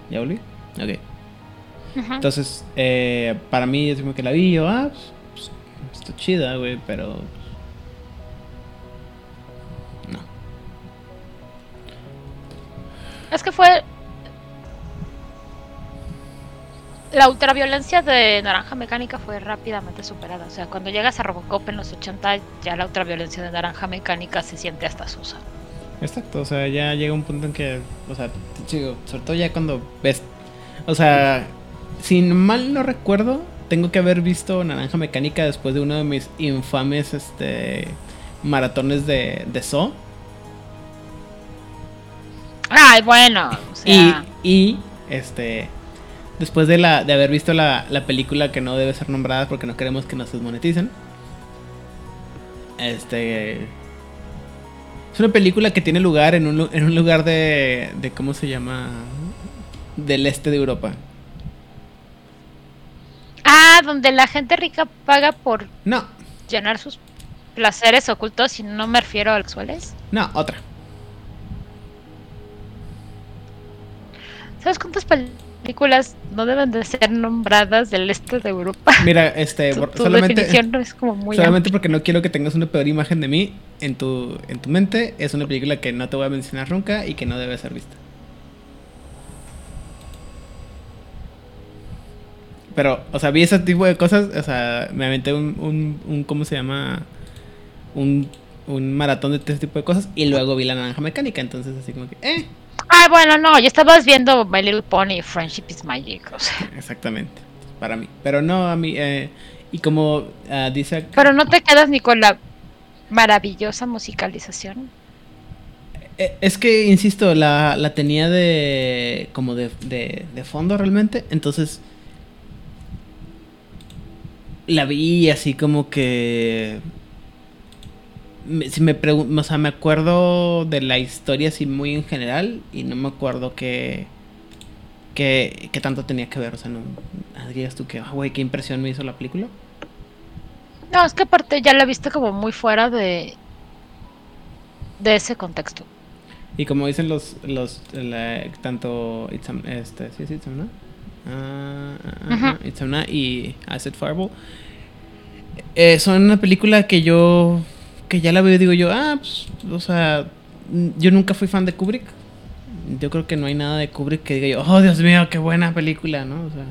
¿Ya volví? Ok. Ujú. Entonces, eh, para mí es como que la vi yo, ah, pues, pues, está chida, güey, pero... Es que fue la ultraviolencia de Naranja Mecánica fue rápidamente superada. O sea, cuando llegas a Robocop en los 80, ya la ultraviolencia de Naranja Mecánica se siente hasta sosa. Exacto, o sea, ya llega un punto en que, o sea, digo, sobre todo ya cuando ves, o sea, si mal no recuerdo, tengo que haber visto Naranja Mecánica después de uno de mis infames, este, maratones de, de Saw. Ay, bueno, o sea, Y, y, este, después de, la, de haber visto la, la película que no debe ser nombrada porque no queremos que nos desmoneticen. Este... Es una película que tiene lugar en un, en un lugar de, de... ¿Cómo se llama? Del este de Europa. ah, donde la gente rica paga por No, llenar sus placeres ocultos y no me refiero a sexuales. no, otra. ¿Sabes cuántas películas no deben de ser nombradas del este de Europa? Mira, (laughs) este... Tu, tu solamente... definición no es como muy Solamente amplia. porque no quiero que tengas una peor imagen de mí en tu, en tu mente, es una película que no te voy a mencionar nunca y que no debe ser vista. Pero, o sea, vi ese tipo de cosas, o sea, me aventé un, un, un ¿cómo se llama? Un, un maratón de este tipo de cosas y luego vi la naranja mecánica, entonces así como que, eh, Ah, bueno, no, yo estabas viendo My Little Pony, Friendship is Magic, o sea. exactamente, para mí. Pero no, a mí, eh, y como ah, dice acá- Pero no te quedas ni con la maravillosa musicalización. Eh, Es que, insisto, la, la tenía de. como de, de, de fondo realmente. Entonces. La vi así como que. Me- si me pregun- o sea, me acuerdo de la historia así muy en general. Y no me acuerdo que. que, que tanto tenía que ver. O sea, no. ah, Digas tú que, ah, güey, qué impresión me hizo la película. No, es que aparte ya la viste como muy fuera de. de ese contexto. Y como dicen los, los la- tanto Itzam, este, ¿sí ah, ah, Ujú. ah, Itzamna y Asset Fireball. Eh, son una película que yo, que ya la veo y digo yo, ah, pues, o sea, yo nunca fui fan de Kubrick. Yo creo que no hay nada de Kubrick que diga yo, oh, Dios mío, qué buena película, ¿no? O sea,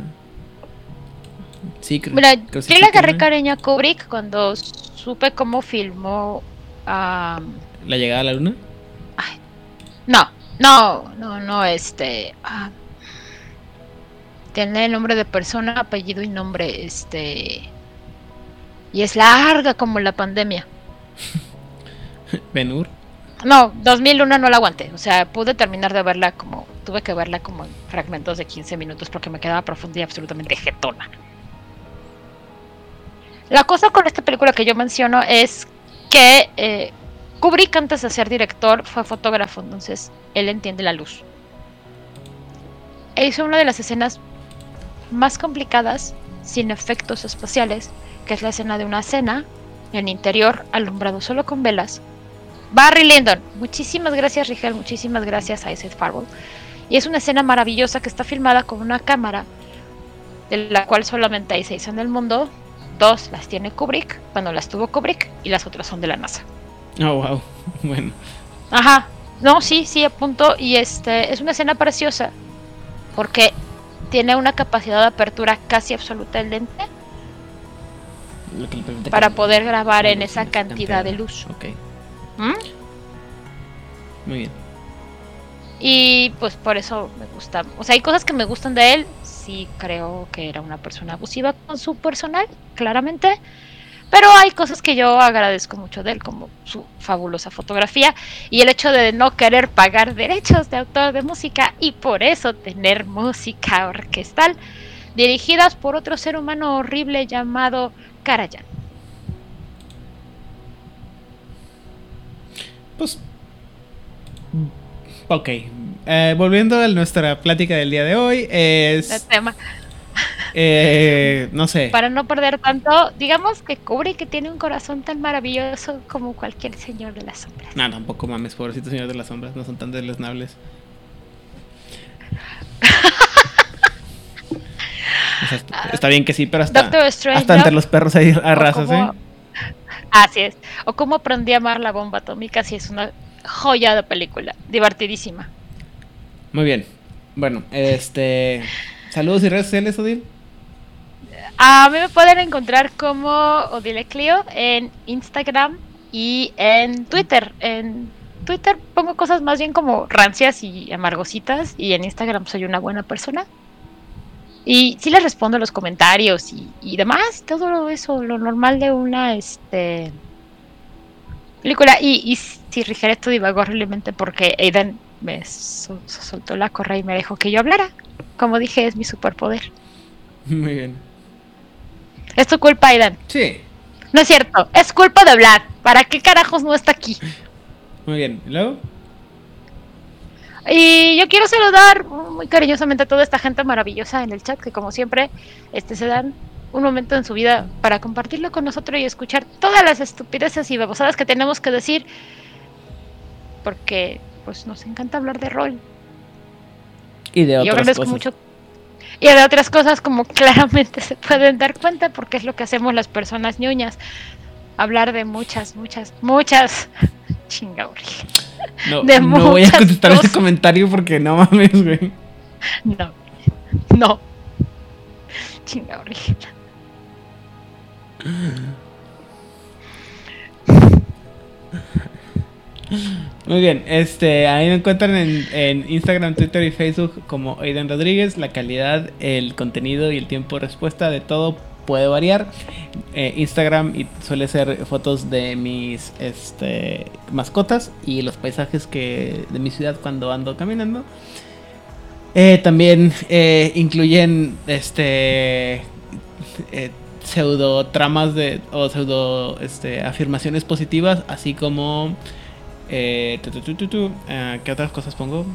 sí, creo, Mira, creo yo le agarré cariño a Kubrick cuando supe cómo filmó. a La llegada a la luna. no, no, no, no, este. ah, tiene el nombre de persona, apellido y nombre, este. Y es larga como la pandemia. (laughs) Ben Hur. No, 2001 no la aguanté. O sea, pude terminar de verla como. Tuve que verla como en fragmentos de 15 minutos porque me quedaba profunda y absolutamente jetona. La cosa con esta película que yo menciono es que eh, Kubrick, antes de ser director, fue fotógrafo. Entonces, él entiende la luz. E hizo una de las escenas más complicadas sin efectos espaciales, que es la escena de una cena en interior alumbrado solo con velas Barry Lyndon. Muchísimas gracias, Rigel. Muchísimas gracias a Isaac Farwell. Y es una escena maravillosa que está filmada con una cámara, de la cual solamente hay seis en el mundo. Dos las tiene Kubrick, bueno, las tuvo Kubrick, y las otras son de la NASA. Oh, wow. (laughs) Bueno. Ajá. No, sí, sí, a punto. Y este es una escena preciosa. Porque tiene una capacidad de apertura casi absoluta del lente Lo que le permite para que- poder grabar en esa cantidad de luz. Ok, ¿Mm? muy bien. Y pues por eso me gusta. O sea, hay cosas que me gustan de él. Sí creo que era una persona abusiva con su personal, claramente. Pero hay cosas que yo agradezco mucho de él, como su fabulosa fotografía y el hecho de no querer pagar derechos de autor de música y por eso tener música orquestal dirigidas por otro ser humano horrible llamado Karajan. Pues. Ok. Eh, volviendo a nuestra plática del día de hoy, El es. tema. eh, no sé. Para no perder tanto, digamos que cubre que tiene un corazón tan maravilloso como cualquier señor de las sombras. No, tampoco mames, pobrecito señor de las sombras, no son tan deleznables. (laughs) O sea, está, está bien que sí, pero hasta, hasta entre los perros hay razas, ¿eh? Así es. O cómo aprendí a amar la bomba atómica, si es una joya de película. Divertidísima. Muy bien. Bueno, este. Saludos y redes sociales, Odil. A mí me pueden encontrar como Odile Clio en Instagram y en Twitter. En Twitter pongo cosas más bien como rancias y amargositas y en Instagram soy una buena persona. Y sí les respondo los comentarios y, y demás, todo eso, lo normal de una este película. Y, y si Rigel esto divagó horriblemente porque Aiden me sol- soltó la correa y me dejó que yo hablara. Como dije, es mi superpoder. Muy bien. Es tu culpa, Aiden. Sí, No es cierto, es culpa de Vlad. ¿Para qué carajos no está aquí? muy bien. ¿Y luego? Y yo quiero saludar muy cariñosamente a toda esta gente maravillosa en el chat que como siempre este, se dan un momento en su vida para compartirlo con nosotros y escuchar todas las estupideces y babosadas que tenemos que decir. Porque pues nos encanta hablar de rol. Y de otras agradezco cosas. mucho. Y de otras cosas como (laughs) claramente se pueden dar cuenta porque es lo que hacemos las personas ñoñas. Hablar de muchas, muchas, muchas. (laughs) Chinga, origen. No, de no voy a contestar ese cosas. comentario porque no mames, güey. No. No. Chinga, origen. Muy bien, este, ahí me encuentran en, en Instagram, Twitter y Facebook como Aiden Rodríguez. La calidad, el contenido y el tiempo de respuesta de todo puede variar. Eh, Instagram suele ser fotos de mis este, mascotas y los paisajes que de mi ciudad cuando ando caminando. Eh, también eh, incluyen este pseudo tramas de o pseudo este, afirmaciones positivas, así como eh, ¿qué otras cosas pongo?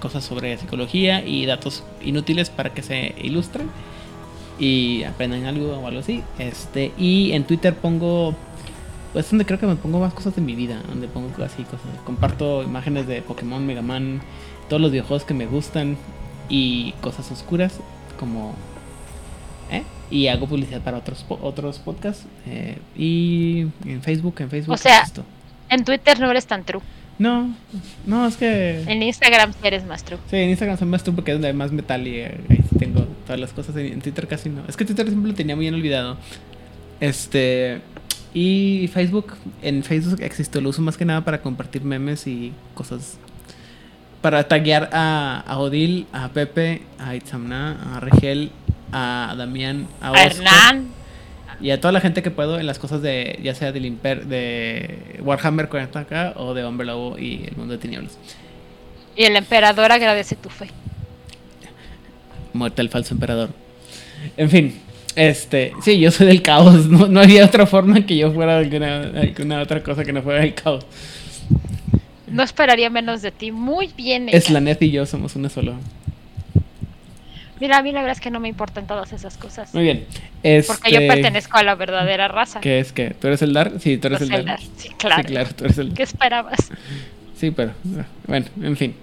Cosas sobre psicología y datos inútiles para que se ilustren. Y aprendan algo o algo así. Este, y en Twitter pongo pues es donde creo que me pongo más cosas de mi vida, donde pongo así cosas, comparto imágenes de Pokémon, Mega Man, todos los videojuegos que me gustan y cosas oscuras como ¿eh? y hago publicidad para otros otros podcasts eh, y en Facebook, en Facebook O sea- esto. En Twitter no eres tan true. No, no, es que En Instagram sí eres más true. Sí, en Instagram son más tú porque es donde hay más metal y eh, ahí sí tengo todas las cosas. En, Twitter casi no. Es que Twitter siempre lo tenía muy bien olvidado. Este. Y Facebook. En Facebook existe, lo uso más que nada para compartir memes y cosas. Para taguear a, a Odil, a Pepe, a Itzamna, a Regel, a Damián, a A Oscar. Hernán. Y a toda la gente que puedo en las cosas de, ya sea del Imper, de Warhammer 40k o de Hombre Lobo y el mundo de tinieblas. Y el emperador agradece tu fe. Muerte al falso emperador. En fin, este, sí, yo soy del caos. (laughs) No, no había otra forma que yo fuera alguna, alguna otra cosa que no fuera el caos. No esperaría menos de ti. Muy bien. hecha. Slanet y yo somos una sola. Mira, a mí la verdad es que no me importan todas esas cosas. Muy bien. Este, Porque yo pertenezco a la verdadera raza. ¿Qué es que? ¿Tú eres el Dar? Sí, tú eres el Dar. Sí, claro. Sí, claro, tú eres el ¿Qué esperabas? Sí, pero bueno, en fin.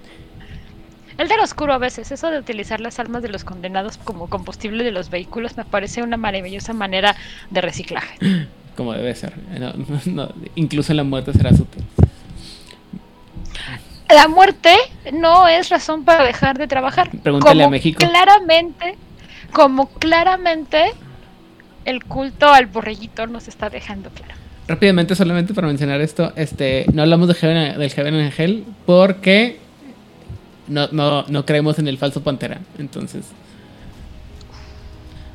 El del oscuro a veces, eso de utilizar las almas de los condenados como combustible de los vehículos me parece una maravillosa manera de reciclaje. (gasps) Como debe ser. No, no, no, incluso en la muerte será útil. La muerte no es razón para dejar de trabajar. Pregúntale a México. Claramente, como claramente el culto al borreguito nos está dejando claro. Rápidamente, solamente para mencionar esto, este, no hablamos de Heaven, del Heaven Angel porque no, no, no creemos en el falso Pantera. Entonces,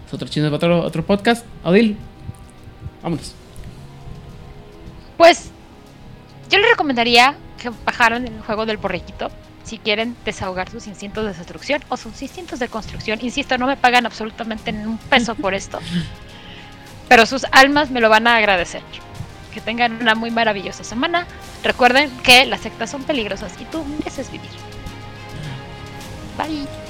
es otro para otro, otro podcast. Odil, vámonos. Pues yo les recomendaría que bajaran el juego del borreguito si quieren desahogar sus instintos de destrucción o sus instintos de construcción. Insisto, no me pagan absolutamente ni un peso por esto. (laughs) Pero sus almas me lo van a agradecer. Que tengan una muy maravillosa semana. Recuerden que las sectas son peligrosas y tú mereces vivir. Bye.